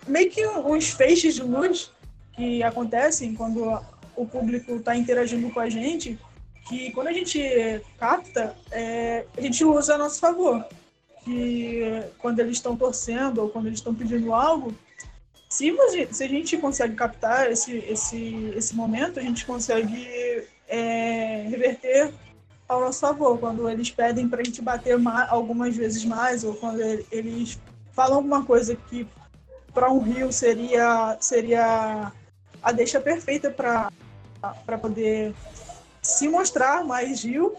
meio que uns feixes de luz que acontecem quando o público está interagindo com a gente, que quando a gente capta, é, a gente usa a nosso favor. Que quando eles estão torcendo ou quando eles estão pedindo algo, se, você, se a gente consegue captar esse, esse, esse momento, a gente consegue é, reverter ao nosso favor. Quando eles pedem para a gente bater mais, algumas vezes mais, ou quando eles falam alguma coisa que para um rio seria, seria a deixa perfeita para poder se mostrar mais rio.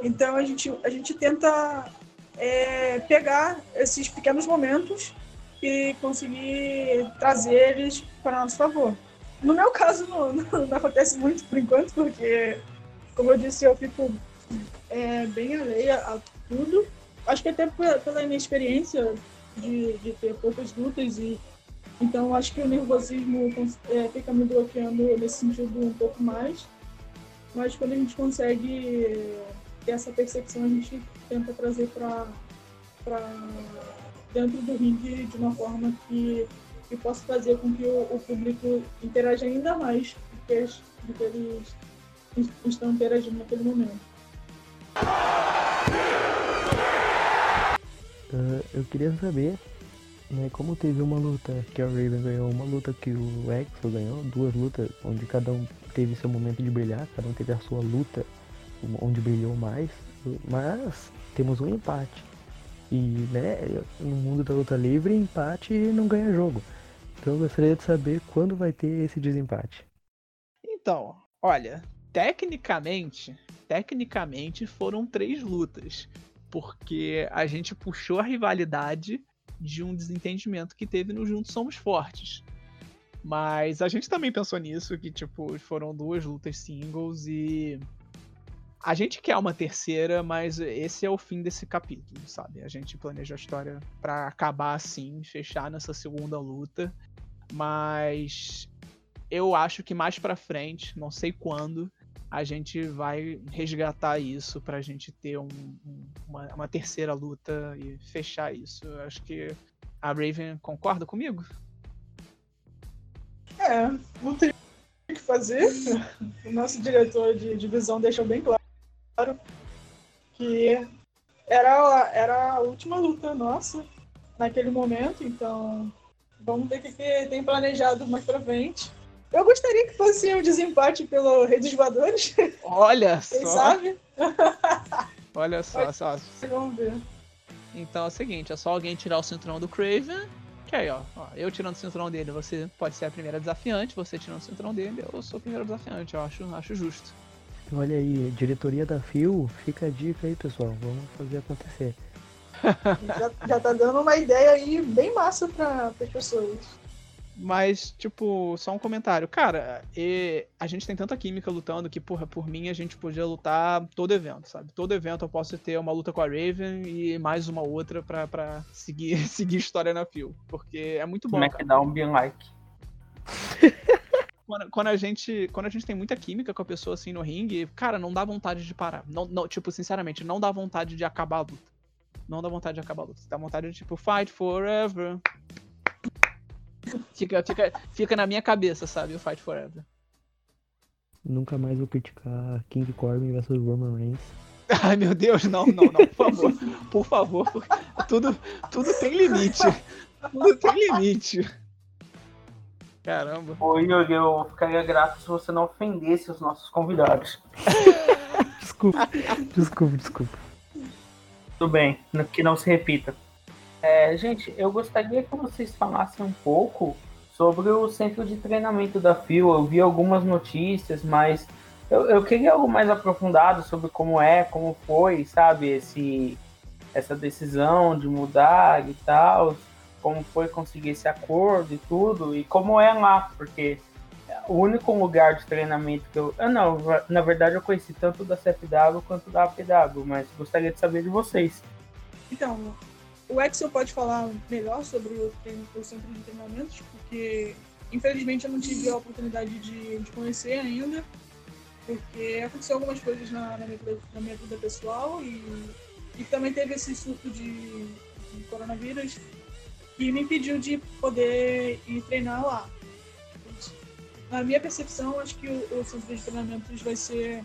Então a gente, a gente tenta é, pegar esses pequenos momentos e conseguir trazer eles para nosso favor. No meu caso, não, [laughs] não, não acontece muito por enquanto, porque, como eu disse, eu fico é, bem alheia a tudo. Acho que até pela minha experiência de, de ter poucas lutas e então acho que o nervosismo é, fica me bloqueando nesse sentido um pouco mais. Mas quando a gente consegue ter essa percepção, a gente tenta trazer para dentro do ringue de uma forma que, que possa fazer com que o, o público interaja ainda mais do que, do que eles estão interagindo naquele momento. Uh, eu queria saber, né, como teve uma luta que a Raven ganhou, uma luta que o Exo ganhou, duas lutas onde cada um teve seu momento de brilhar, cada um teve a sua luta onde brilhou mais, mas temos um empate. E né, no mundo da luta livre, empate não ganha jogo. Então eu gostaria de saber quando vai ter esse desempate. Então, olha, tecnicamente, tecnicamente foram três lutas, porque a gente puxou a rivalidade de um desentendimento que teve no Juntos Somos Fortes. Mas a gente também pensou nisso, que tipo, foram duas lutas singles e a gente quer uma terceira, mas esse é o fim desse capítulo, sabe? A gente planeja a história para acabar assim, fechar nessa segunda luta, mas eu acho que mais para frente, não sei quando, a gente vai resgatar isso pra gente ter um, um, uma, uma, terceira luta e fechar isso. Eu acho que a Raven concorda comigo? É, não tem o que fazer. O nosso diretor de divisão deixou bem claro que era, era a última luta nossa naquele momento, então vamos ver o que, que tem planejado mais pra frente. Eu gostaria que fosse um desempate pelo Rei dos Voadores. Olha [laughs] Quem só. sabe? [laughs] Olha só, só. Vamos ver. Então é o seguinte, é só alguém tirar o cinturão do Craven. Que aí, ó, ó, eu tirando o cinturão dele, você pode ser a primeira desafiante, você tirando o cinturão dele, eu sou o primeiro desafiante, eu acho, acho justo. Olha aí, diretoria da FIO, fica a dica aí, pessoal. Vamos fazer acontecer. [laughs] já, já tá dando uma ideia aí bem massa para as pessoas. Mas, tipo, só um comentário. Cara, e a gente tem tanta química lutando que, porra, por mim a gente podia lutar todo evento, sabe? Todo evento eu posso ter uma luta com a Raven e mais uma outra pra, pra seguir, [laughs] seguir história na fio. Porque é muito bom. Como é que dá um bien like? [laughs] Quando, quando, a gente, quando a gente tem muita química com a pessoa assim no ringue, cara, não dá vontade de parar. Não, não, tipo, sinceramente, não dá vontade de acabar a luta. Não dá vontade de acabar a luta. Dá vontade de, tipo, fight forever. Fica, fica, fica na minha cabeça, sabe? O Fight Forever. Nunca mais vou criticar King Corbin versus Roman Reigns. [laughs] Ai meu Deus, não, não, não, por favor. Por favor. Tudo, tudo tem limite. Tudo tem limite. Caramba. Oi, Yuri, eu ficaria grato se você não ofendesse os nossos convidados. [laughs] desculpa, desculpa, desculpa. Tudo bem, que não se repita. É, gente, eu gostaria que vocês falassem um pouco sobre o centro de treinamento da FIO. Eu vi algumas notícias, mas eu, eu queria algo mais aprofundado sobre como é, como foi, sabe, esse, essa decisão de mudar e tal, como foi conseguir esse acordo e tudo, e como é lá, porque o único lugar de treinamento que eu. Ah, não, na verdade eu conheci tanto da CFW quanto da APW, mas gostaria de saber de vocês. Então, o Axel pode falar melhor sobre o, treino, o centro de treinamentos, porque infelizmente eu não tive a oportunidade de, de conhecer ainda. Porque aconteceu algumas coisas na, na, minha, na minha, vida pessoal e, e também teve esse surto de, de coronavírus que me impediu de poder ir treinar lá. Na minha percepção, acho que o, o centro de treinamentos vai ser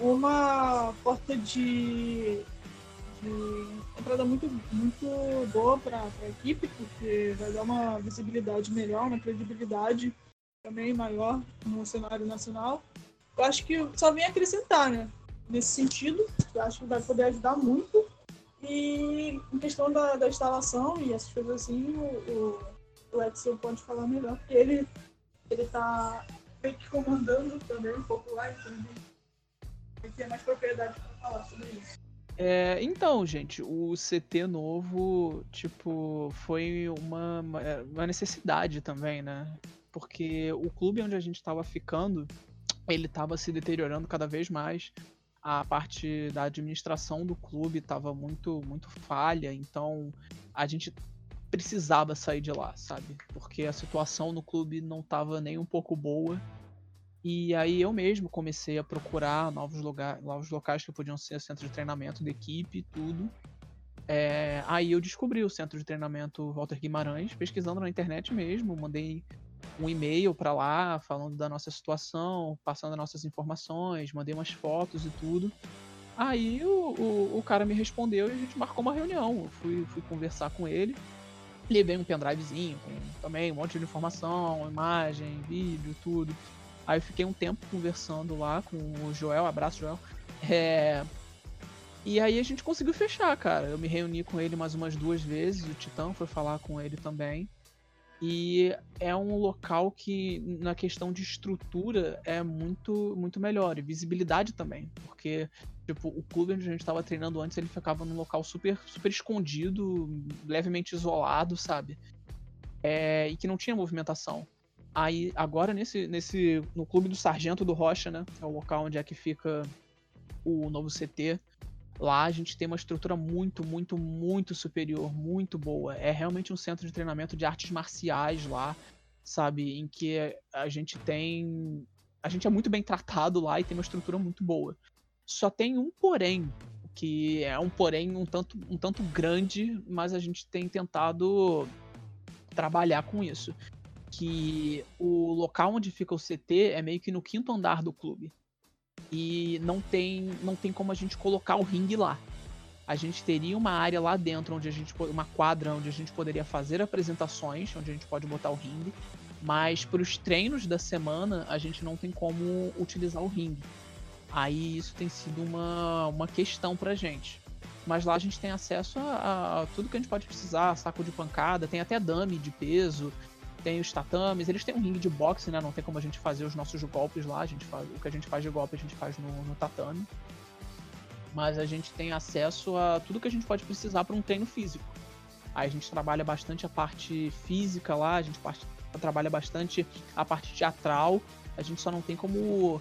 uma porta de, de entrada muito, muito boa para a equipe, porque vai dar uma visibilidade melhor, uma credibilidade também maior no cenário nacional. Eu acho que só vem acrescentar, né? Nesse sentido, eu acho que vai poder ajudar muito e em questão da, da instalação e essas coisas assim, o, o, Edson pode falar melhor, porque ele, ele tá meio que comandando também um pouco lá, então ele tem mais propriedade para falar sobre isso. É, então, gente, o CT novo, tipo, foi uma, uma necessidade também, né? Porque o clube onde a gente estava ficando, ele estava se deteriorando cada vez mais a parte da administração do clube estava muito, muito falha, então a gente precisava sair de lá, sabe? Porque a situação no clube não estava nem um pouco boa. E aí eu mesmo comecei a procurar novos, lugar, novos locais que podiam ser centro de treinamento da equipe tudo. É, aí eu descobri o centro de treinamento Walter Guimarães, pesquisando na internet mesmo, mandei um e-mail para lá falando da nossa situação, passando as nossas informações, mandei umas fotos e tudo. Aí o, o, o cara me respondeu e a gente marcou uma reunião. Eu fui, fui conversar com ele. Levei um pendrivezinho com também um monte de informação, imagem, vídeo, tudo. Aí eu fiquei um tempo conversando lá com o Joel, abraço Joel. É... E aí a gente conseguiu fechar, cara. Eu me reuni com ele mais umas duas vezes, o Titã foi falar com ele também. E é um local que, na questão de estrutura, é muito, muito melhor. E visibilidade também. Porque, tipo, o clube onde a gente estava treinando antes, ele ficava num local super, super escondido, levemente isolado, sabe? É, e que não tinha movimentação. Aí, agora, nesse, nesse. No clube do Sargento do Rocha, né? É o local onde é que fica o novo CT. Lá a gente tem uma estrutura muito, muito, muito superior, muito boa. É realmente um centro de treinamento de artes marciais lá, sabe? Em que a gente tem. A gente é muito bem tratado lá e tem uma estrutura muito boa. Só tem um porém, que é um porém um tanto, um tanto grande, mas a gente tem tentado trabalhar com isso. Que o local onde fica o CT é meio que no quinto andar do clube e não tem, não tem como a gente colocar o ringue lá. A gente teria uma área lá dentro onde a gente uma quadra onde a gente poderia fazer apresentações, onde a gente pode botar o ringue, mas para os treinos da semana a gente não tem como utilizar o ringue. Aí isso tem sido uma, uma questão pra gente. Mas lá a gente tem acesso a, a tudo que a gente pode precisar, saco de pancada, tem até dummy de peso, tem os tatames, eles têm um ringue de boxe, né? Não tem como a gente fazer os nossos golpes lá. A gente faz, o que a gente faz de golpe a gente faz no, no tatame. Mas a gente tem acesso a tudo que a gente pode precisar para um treino físico. Aí a gente trabalha bastante a parte física lá, a gente parte, trabalha bastante a parte teatral. A gente só não tem como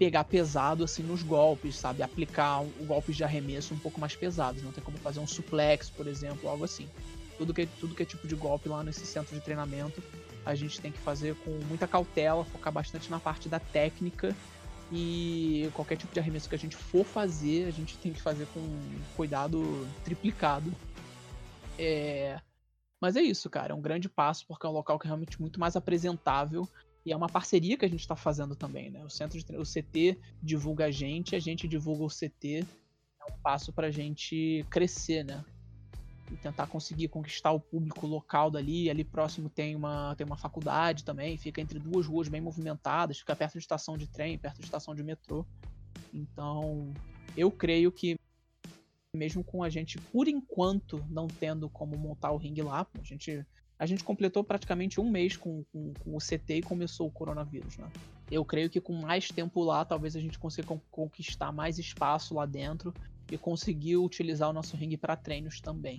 pegar pesado assim nos golpes, sabe? Aplicar um, golpes de arremesso um pouco mais pesados. Não tem como fazer um suplex, por exemplo, algo assim. Tudo que, tudo que é tipo de golpe lá nesse centro de treinamento a gente tem que fazer com muita cautela, focar bastante na parte da técnica e qualquer tipo de arremesso que a gente for fazer, a gente tem que fazer com cuidado triplicado. É... Mas é isso, cara, é um grande passo porque é um local que é realmente muito mais apresentável e é uma parceria que a gente está fazendo também, né? O centro de, o CT divulga a gente, a gente divulga o CT. É um passo para a gente crescer, né? E tentar conseguir conquistar o público local dali. Ali próximo tem uma, tem uma faculdade também, fica entre duas ruas bem movimentadas, fica perto de estação de trem, perto de estação de metrô. Então, eu creio que mesmo com a gente, por enquanto, não tendo como montar o ringue lá, a gente, a gente completou praticamente um mês com, com, com o CT e começou o coronavírus, né? Eu creio que com mais tempo lá, talvez a gente consiga conquistar mais espaço lá dentro e conseguir utilizar o nosso ringue para treinos também.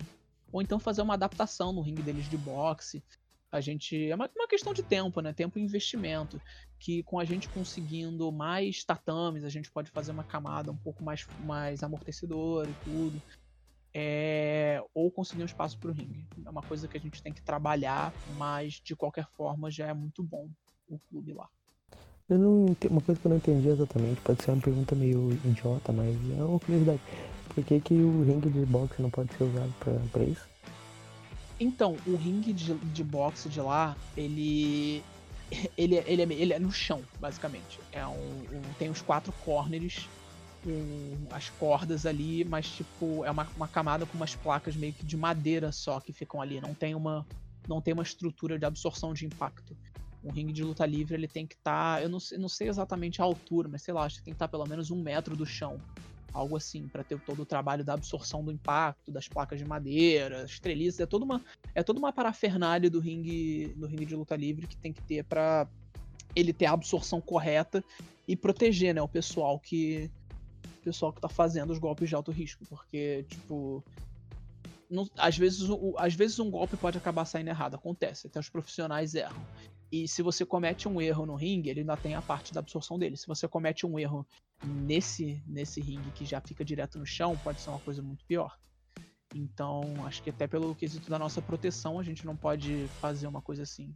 Ou então fazer uma adaptação no ringue deles de boxe. A gente. É uma, uma questão de tempo, né? Tempo e investimento. Que com a gente conseguindo mais tatames, a gente pode fazer uma camada um pouco mais, mais amortecedora e tudo. É, ou conseguir um espaço para o ringue. É uma coisa que a gente tem que trabalhar, mas de qualquer forma já é muito bom o clube lá. Eu não ent- uma coisa que eu não entendi exatamente, pode ser uma pergunta meio idiota, mas é uma curiosidade. Por que, que o ringue de boxe não pode ser usado pra, pra isso? Então, o ringue de, de boxe de lá, ele. [laughs] Ele, ele, é, ele é no chão, basicamente. É um, um- tem os quatro corners, com as cordas ali, mas tipo, é uma, uma camada com umas placas meio que de madeira só que ficam ali. Não tem uma, não tem uma estrutura de absorção de impacto. Um ringue de luta livre ele tem que estar. eu não sei, não sei exatamente a altura, mas sei lá, acho que tem que estar pelo menos um metro do chão. Algo assim, para ter todo o trabalho da absorção do impacto, das placas de madeira, as treliças, é toda uma, é toda uma parafernália do ringue, do ringue de luta livre que tem que ter para ele ter a absorção correta e proteger, né, o pessoal que o pessoal que tá fazendo os golpes de alto risco, porque tipo não- às, vezes, o- às vezes um golpe pode acabar saindo errado, acontece, até os profissionais erram. E se você comete um erro no ringue, ele ainda tem a parte da absorção dele. Se você comete um erro nesse, nesse ringue que já fica direto no chão, pode ser uma coisa muito pior. Então, acho que até pelo quesito da nossa proteção, a gente não pode fazer uma coisa assim.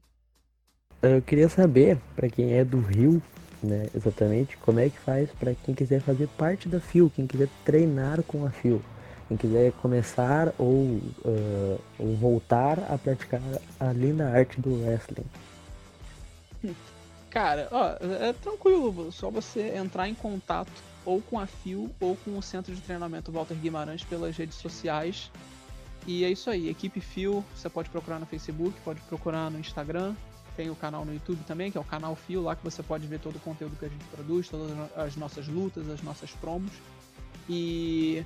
Eu queria saber, pra quem é do Rio, né, exatamente, como é que faz pra quem quiser fazer parte da FIO, quem quiser treinar com a FIO, quem quiser começar ou, ah, ou voltar a praticar a linda arte do wrestling. [laughs] Cara, ó, é tranquilo, só você entrar em contato ou com a FIO ou com o Centro de Treinamento Walter Guimarães pelas redes sociais. E é isso aí, equipe FIO, você pode procurar no Facebook, pode procurar no Instagram, tem o canal no YouTube também, que é o canal FIO, lá que você pode ver todo o conteúdo que a gente produz, todas as nossas lutas, as nossas promos. E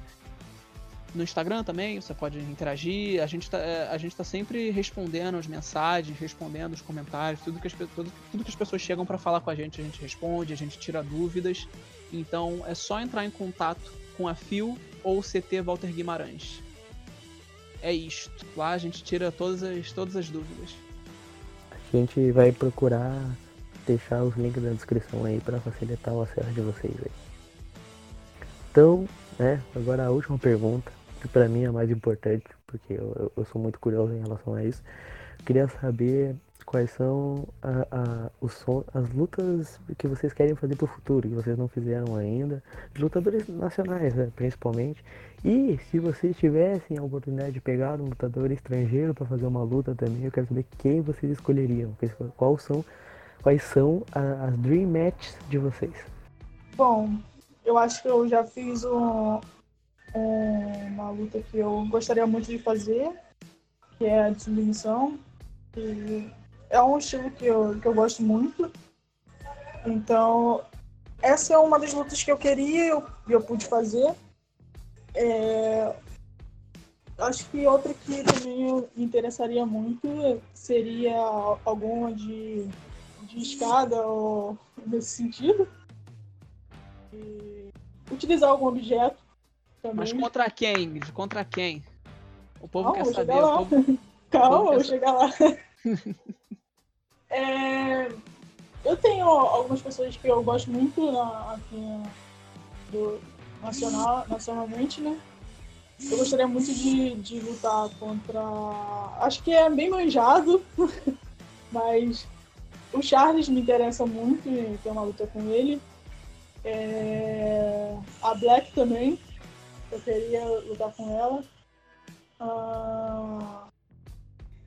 no Instagram também, você pode interagir. A gente tá, é, tá sempre respondendo as mensagens, respondendo os comentários, tudo que as, tudo, tudo que as pessoas chegam para falar com a gente, a gente responde, a gente tira dúvidas. Então é só entrar em contato com a FIO ou CT Walter Guimarães. É isto. Lá a gente tira todas as, todas as dúvidas. A gente vai procurar deixar os links na descrição aí para facilitar o acesso de vocês aí. Então, né, agora a última pergunta, que para mim é mais importante, porque eu, eu- sou muito curioso em relação a isso. Queria saber quais são a- a- os as lutas que vocês querem fazer pro futuro, que vocês não fizeram ainda, lutadores nacionais, né, principalmente. E se vocês tivessem a oportunidade de pegar um lutador estrangeiro para fazer uma luta também, eu quero saber quem vocês escolheriam, quais, são, quais são as dream matches de vocês. Bom, eu acho que eu já fiz um- um- uma luta que eu gostaria muito de fazer, que é a de submissão. E é um estilo que eu, que eu gosto muito. Então, essa é uma das lutas que eu queria e eu, eu pude fazer. É, acho que outra que também me interessaria muito seria alguma de, de escada ou nesse sentido e utilizar algum objeto também. Mas contra quem? Contra quem? O povo Calma, quer saber. lá. [laughs] O povo... Calma, Vamos vou chegar lá. [laughs] É, eu tenho algumas pessoas que eu gosto muito na, aqui na- do nacional, nacionalmente, né? Eu gostaria muito de, de lutar contra. Acho que é bem manjado, [laughs] mas o Charles me interessa muito em ter uma luta com ele. É, A Black também. Eu queria lutar com ela. Ah,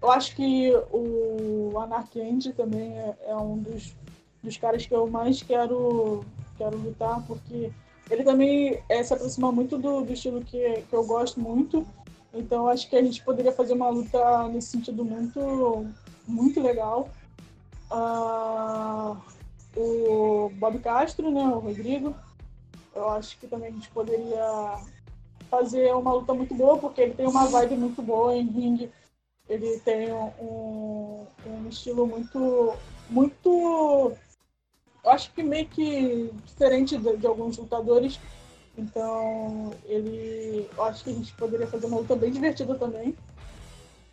eu acho que o Anarkand também é, é um dos, dos caras que eu mais quero, quero lutar, porque ele também é, se aproxima muito do, do estilo que, que eu gosto muito. Então acho que a gente poderia fazer uma luta nesse sentido muito, muito legal. Ah, o Bob Castro, né, o Rodrigo, eu acho que também a gente poderia fazer uma luta muito boa, porque ele tem uma vibe muito boa em ringue. Ele tem um, um estilo muito muito eu acho que meio que diferente de, de alguns lutadores. Então ele eu acho que a gente poderia fazer uma luta bem divertida também.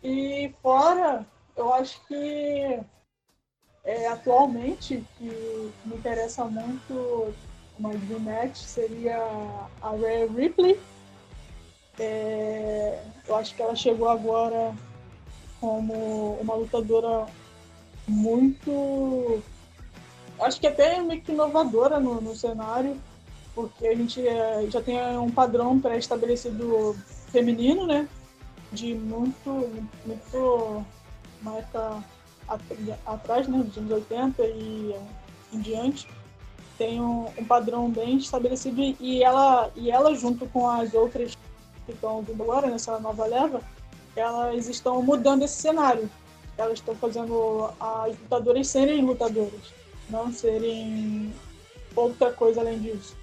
E fora eu acho que é, atualmente que me interessa muito uma match seria a Rhea Ripley é, eu acho que ela chegou agora como uma lutadora muito acho que até meio que inovadora no, no cenário, porque a gente é, já tem um padrão pré-estabelecido feminino, né? De muito, muito uma época atrás, né? Dos anos 80 e em diante. Tem um, um padrão bem estabelecido e ela, e ela junto com as outras que estão vindo agora nessa nova leva, elas estão mudando esse cenário. Elas estão fazendo as lutadoras serem lutadoras, não serem outra coisa além disso.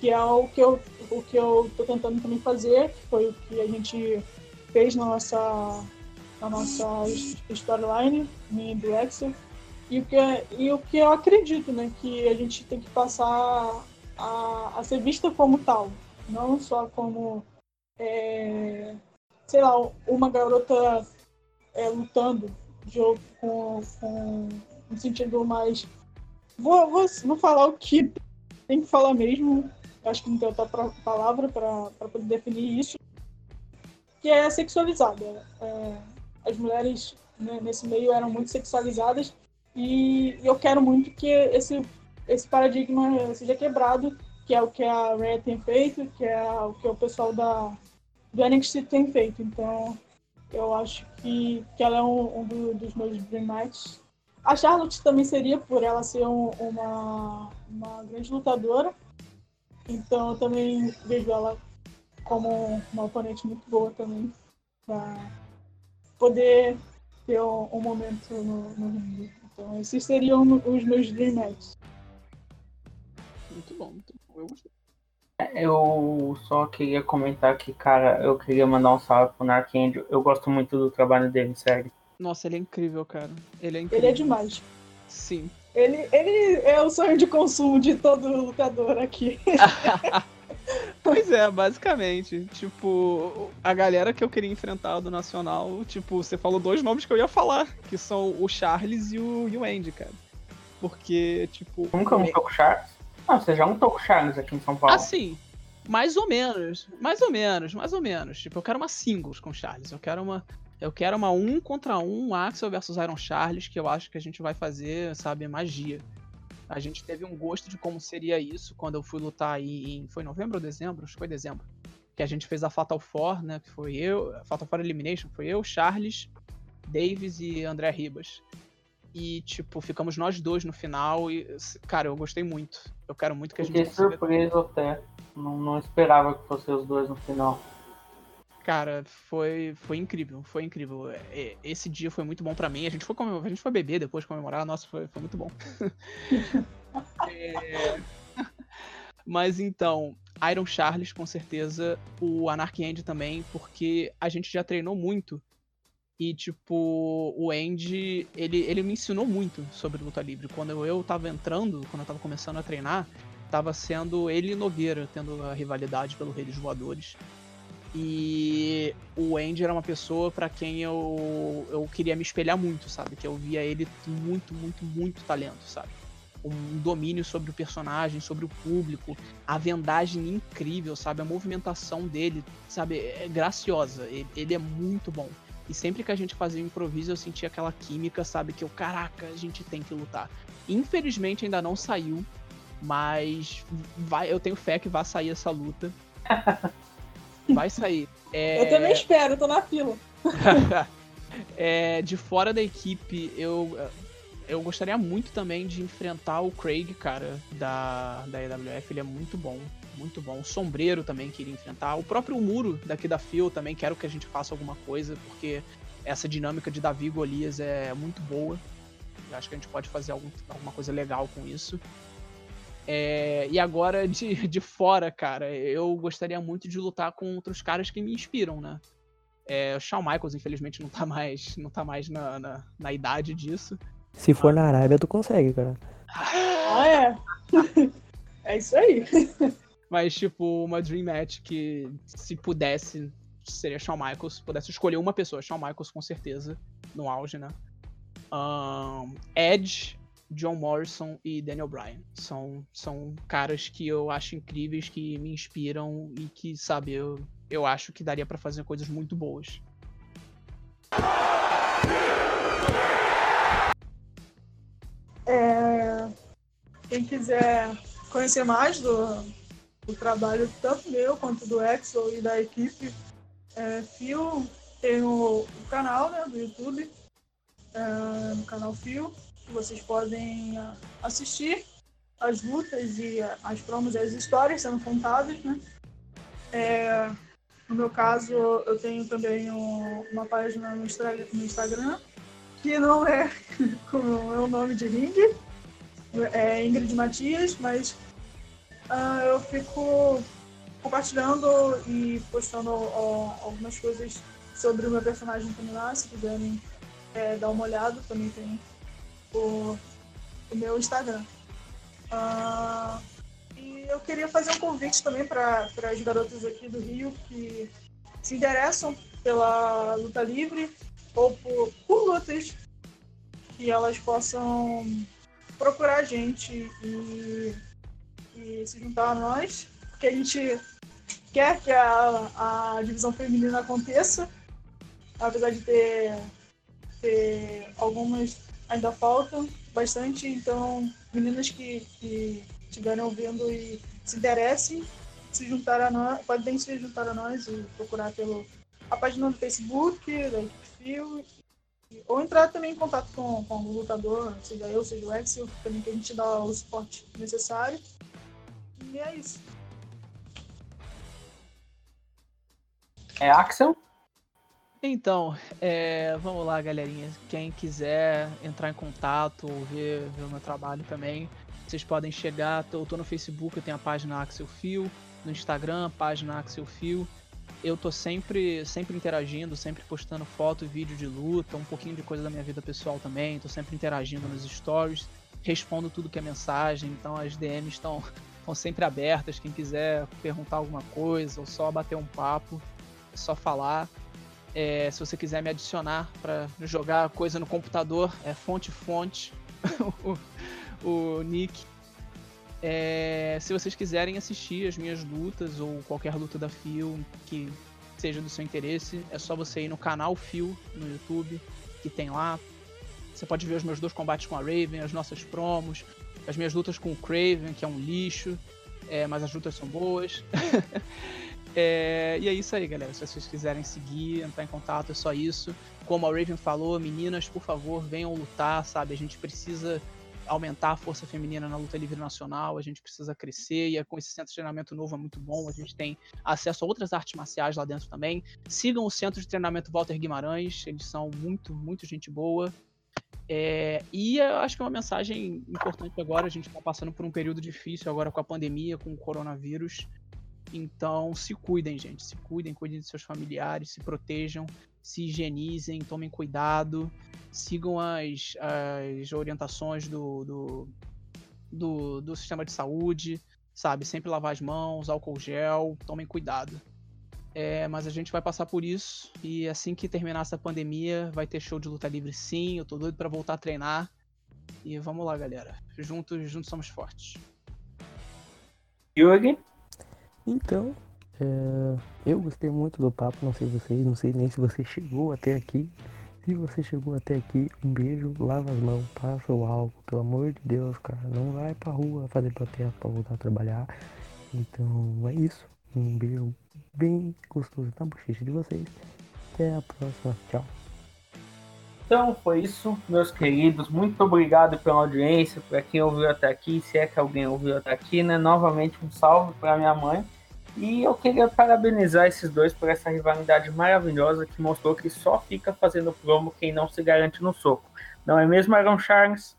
Que é o que eu o que eu estou tentando também fazer, que foi o que a gente fez na nossa na nossa storyline, minha do Excel. E o, que, e o que eu acredito, né? Que a gente tem que passar a, a ser vista como tal, não só como é, sei lá, uma garota é, lutando de, com, com um sentido mais. Vou, vou, vou falar o que tem que falar mesmo, acho que não tem outra palavra para poder definir isso, que é sexualizada. É, as mulheres né, nesse meio eram muito sexualizadas e eu quero muito que esse, esse paradigma seja quebrado, que é o que a Red tem feito, que é o que o pessoal da, do NXT tem feito. Então, eu acho que, que ela é um, um do, dos meus dream matches. A Charlotte também seria, por ela ser um, uma, uma grande lutadora. Então, eu também vejo ela como uma oponente muito boa também. Pra poder ter um, um momento no, no ringue. Então, esses seriam os meus dream matches. Muito bom, muito bom. Eu gostei. Eu só queria comentar que, cara, eu queria mandar um salve pro Narc Angel. Eu gosto muito do trabalho dele, sério. Nossa, ele é incrível, cara. Ele é incrível. Ele é demais. Sim. Ele, ele é o sonho de consumo de todo lutador aqui. [laughs] pois é, basicamente. Tipo, a galera que eu queria enfrentar do Nacional, tipo, você falou dois nomes que eu ia falar, que são o Charles e o, e o Andy, cara. Porque, tipo. Nunca um com o Charles? Não, você já um com o Charles aqui em São Paulo. Assim, mais ou menos. Mais ou menos, mais ou menos. Tipo, eu quero uma singles com Charles. Eu quero uma. Eu quero uma um contra um Axel versus Iron Charles, que eu acho que a gente vai fazer, sabe, magia. A gente teve um gosto de como seria isso quando eu fui lutar aí em. Foi novembro ou dezembro? Acho que foi dezembro. Que a gente fez a Fatal Four, né? Que foi eu. Fatal Four Elimination. Foi eu, Charles, Davis e André Ribas. E, tipo, ficamos nós dois no final. E, cara, eu gostei muito. Eu quero muito que a gente. Fiquei surpreso até. Não, não esperava que fossem os dois no final. Cara, foi, foi incrível, foi incrível. É, esse dia foi muito bom para mim. A gente foi a gente foi beber depois comemorar, nossa, foi, foi muito bom. é... [laughs] Mas então, Iron Charles com certeza, o Anarchy End também, porque a gente já treinou muito. E, tipo, o Andy, ele, ele me ensinou muito sobre luta livre. Quando eu tava entrando, quando eu tava começando a treinar, tava sendo ele e Nogueira tendo a rivalidade pelo Rei dos Voadores. E o Andy era uma pessoa para quem eu, eu queria me espelhar muito, sabe? Que eu via ele muito, muito, muito talento, sabe? Um domínio sobre o personagem, sobre o público, a vendagem incrível, sabe? A movimentação dele, sabe? É graciosa. Ele, ele é muito bom. E sempre que a gente fazia improviso, eu sentia aquela química, sabe? Que eu, caraca, a gente tem que lutar. Infelizmente ainda não saiu, mas vai, eu tenho fé que vai sair essa luta. [laughs] Vai sair. É... Eu também espero, tô na fila. [laughs] é, de fora da equipe, eu, eu gostaria muito também de enfrentar o Craig, cara, da, da EWF. Ele é muito bom, muito bom. O Sombreiro também queria enfrentar. O próprio Muro daqui da Phil também quero que a gente faça alguma coisa, porque essa dinâmica de Davi e Golias é muito boa. Eu acho que a gente pode fazer algum, alguma coisa legal com isso. É, e agora, de, de fora, cara, eu gostaria muito de lutar com outros caras que me inspiram, né? É, o Shawn Michaels, infelizmente, não tá mais, não tá mais na, na, na idade disso. Se for na Arábia, tu consegue, cara. Ah, é? é isso aí. Mas, tipo, uma Dream Match que, se pudesse, seria Shawn Michaels. Se pudesse escolher uma pessoa, Shawn Michaels, com certeza, no auge, né? Um, Edge, John Morrison e Daniel Bryan. São, são caras que eu acho incríveis, que me inspiram e que, sabe, eu, eu acho que daria para fazer coisas muito boas. Quem quiser conhecer mais do, do trabalho tanto meu quanto do Exo e da equipe é, Fio, tem o, o, canal né, do YouTube, é, canal Fio, que vocês podem uh, assistir as lutas e uh, as promos e as histórias sendo contadas, né? É, no meu caso, eu tenho também um, uma página no, no, Instagram, que não é [laughs] com o meu nome de ringue, é Ingrid Matias, mas uh, eu fico compartilhando e postando algumas coisas sobre o meu personagem também lá, se quiserem é, dar uma olhada, também tem o, o meu Instagram. Uh, e eu queria fazer um convite também para as garotas aqui do Rio que se interessam pela luta livre ou por, por lutas que elas possam procurar a gente e, e se juntar a nós, porque a gente quer que a, a divisão feminina aconteça, apesar de ter, ter algumas ainda faltam bastante, então meninas que, estiverem ouvindo e se interessem, se juntar a nós, podem se juntar a nós e procurar pelo a página do Facebook, da Equipe Fio ou entrar também em contato com, com o lutador, seja eu, seja o Axel, também que a gente dá o suporte necessário. E é isso. É Axel? Então, é, vamos lá, galerinha. Quem quiser entrar em contato ou ver, ver o meu trabalho também, vocês podem chegar. Eu tô no Facebook, eu tenho a página Axel Fio, no Instagram, a página Axel Fio eu tô sempre, sempre interagindo, sempre postando foto e vídeo de luta, um pouquinho de coisa da minha vida pessoal também, tô sempre interagindo nos stories, respondo tudo que é mensagem, então as DMs [laughs] estão, sempre abertas, quem quiser perguntar alguma coisa ou só bater um papo, é só falar. É, se você quiser me adicionar para jogar coisa no computador, é fonte fonte [laughs] o, o nick é, se vocês quiserem assistir as minhas lutas ou qualquer luta da Fio que seja do seu interesse, é só você ir no canal Fio no YouTube, que tem lá. Você pode ver os meus dois combates com a Raven, as nossas promos, as minhas lutas com o Craven, que é um lixo, é, mas as lutas são boas. [laughs] é, e é isso aí, galera. Se vocês quiserem seguir, entrar em contato, é só isso. Como a Raven falou, meninas, por favor, venham lutar, sabe? A gente precisa aumentar a força feminina na luta livre nacional, a gente precisa crescer, e é com esse centro de treinamento novo é muito bom, a gente tem acesso a outras artes marciais lá dentro também. Sigam o centro de treinamento Walter Guimarães, eles são muito, muito gente boa. É, e eu acho que é uma mensagem importante agora, a gente está passando por um período difícil agora com a pandemia, com o coronavírus. Então se cuidem, gente, se cuidem, cuidem de seus familiares, se protejam, se higienizem, tomem cuidado sigam as, as orientações do, do, do, do sistema de saúde, sabe? Sempre lavar as mãos, álcool gel, tomem cuidado. É, mas a gente vai passar por isso e assim que terminar essa pandemia vai ter show de luta livre sim. Eu tô doido para voltar a treinar. E vamos lá, galera. Juntos, juntos somos fortes. Yuri? Então, é, eu gostei muito do papo, não sei vocês, não sei nem se você chegou até aqui. Se você chegou até aqui, um beijo, lava as mãos, passa o álcool, pelo amor de Deus, cara. Não vai pra rua fazer protesto pra voltar a trabalhar. Então é isso. Um beijo bem gostoso na bochecha de vocês. Até a próxima. Tchau. Então foi isso, meus queridos. Muito obrigado pela audiência, para quem ouviu até aqui, se é que alguém ouviu até aqui, né? Novamente um salve para minha mãe e eu queria parabenizar esses dois por essa rivalidade maravilhosa que mostrou que só fica fazendo promo quem não se garante no soco. Não é mesmo, Aaron Charles?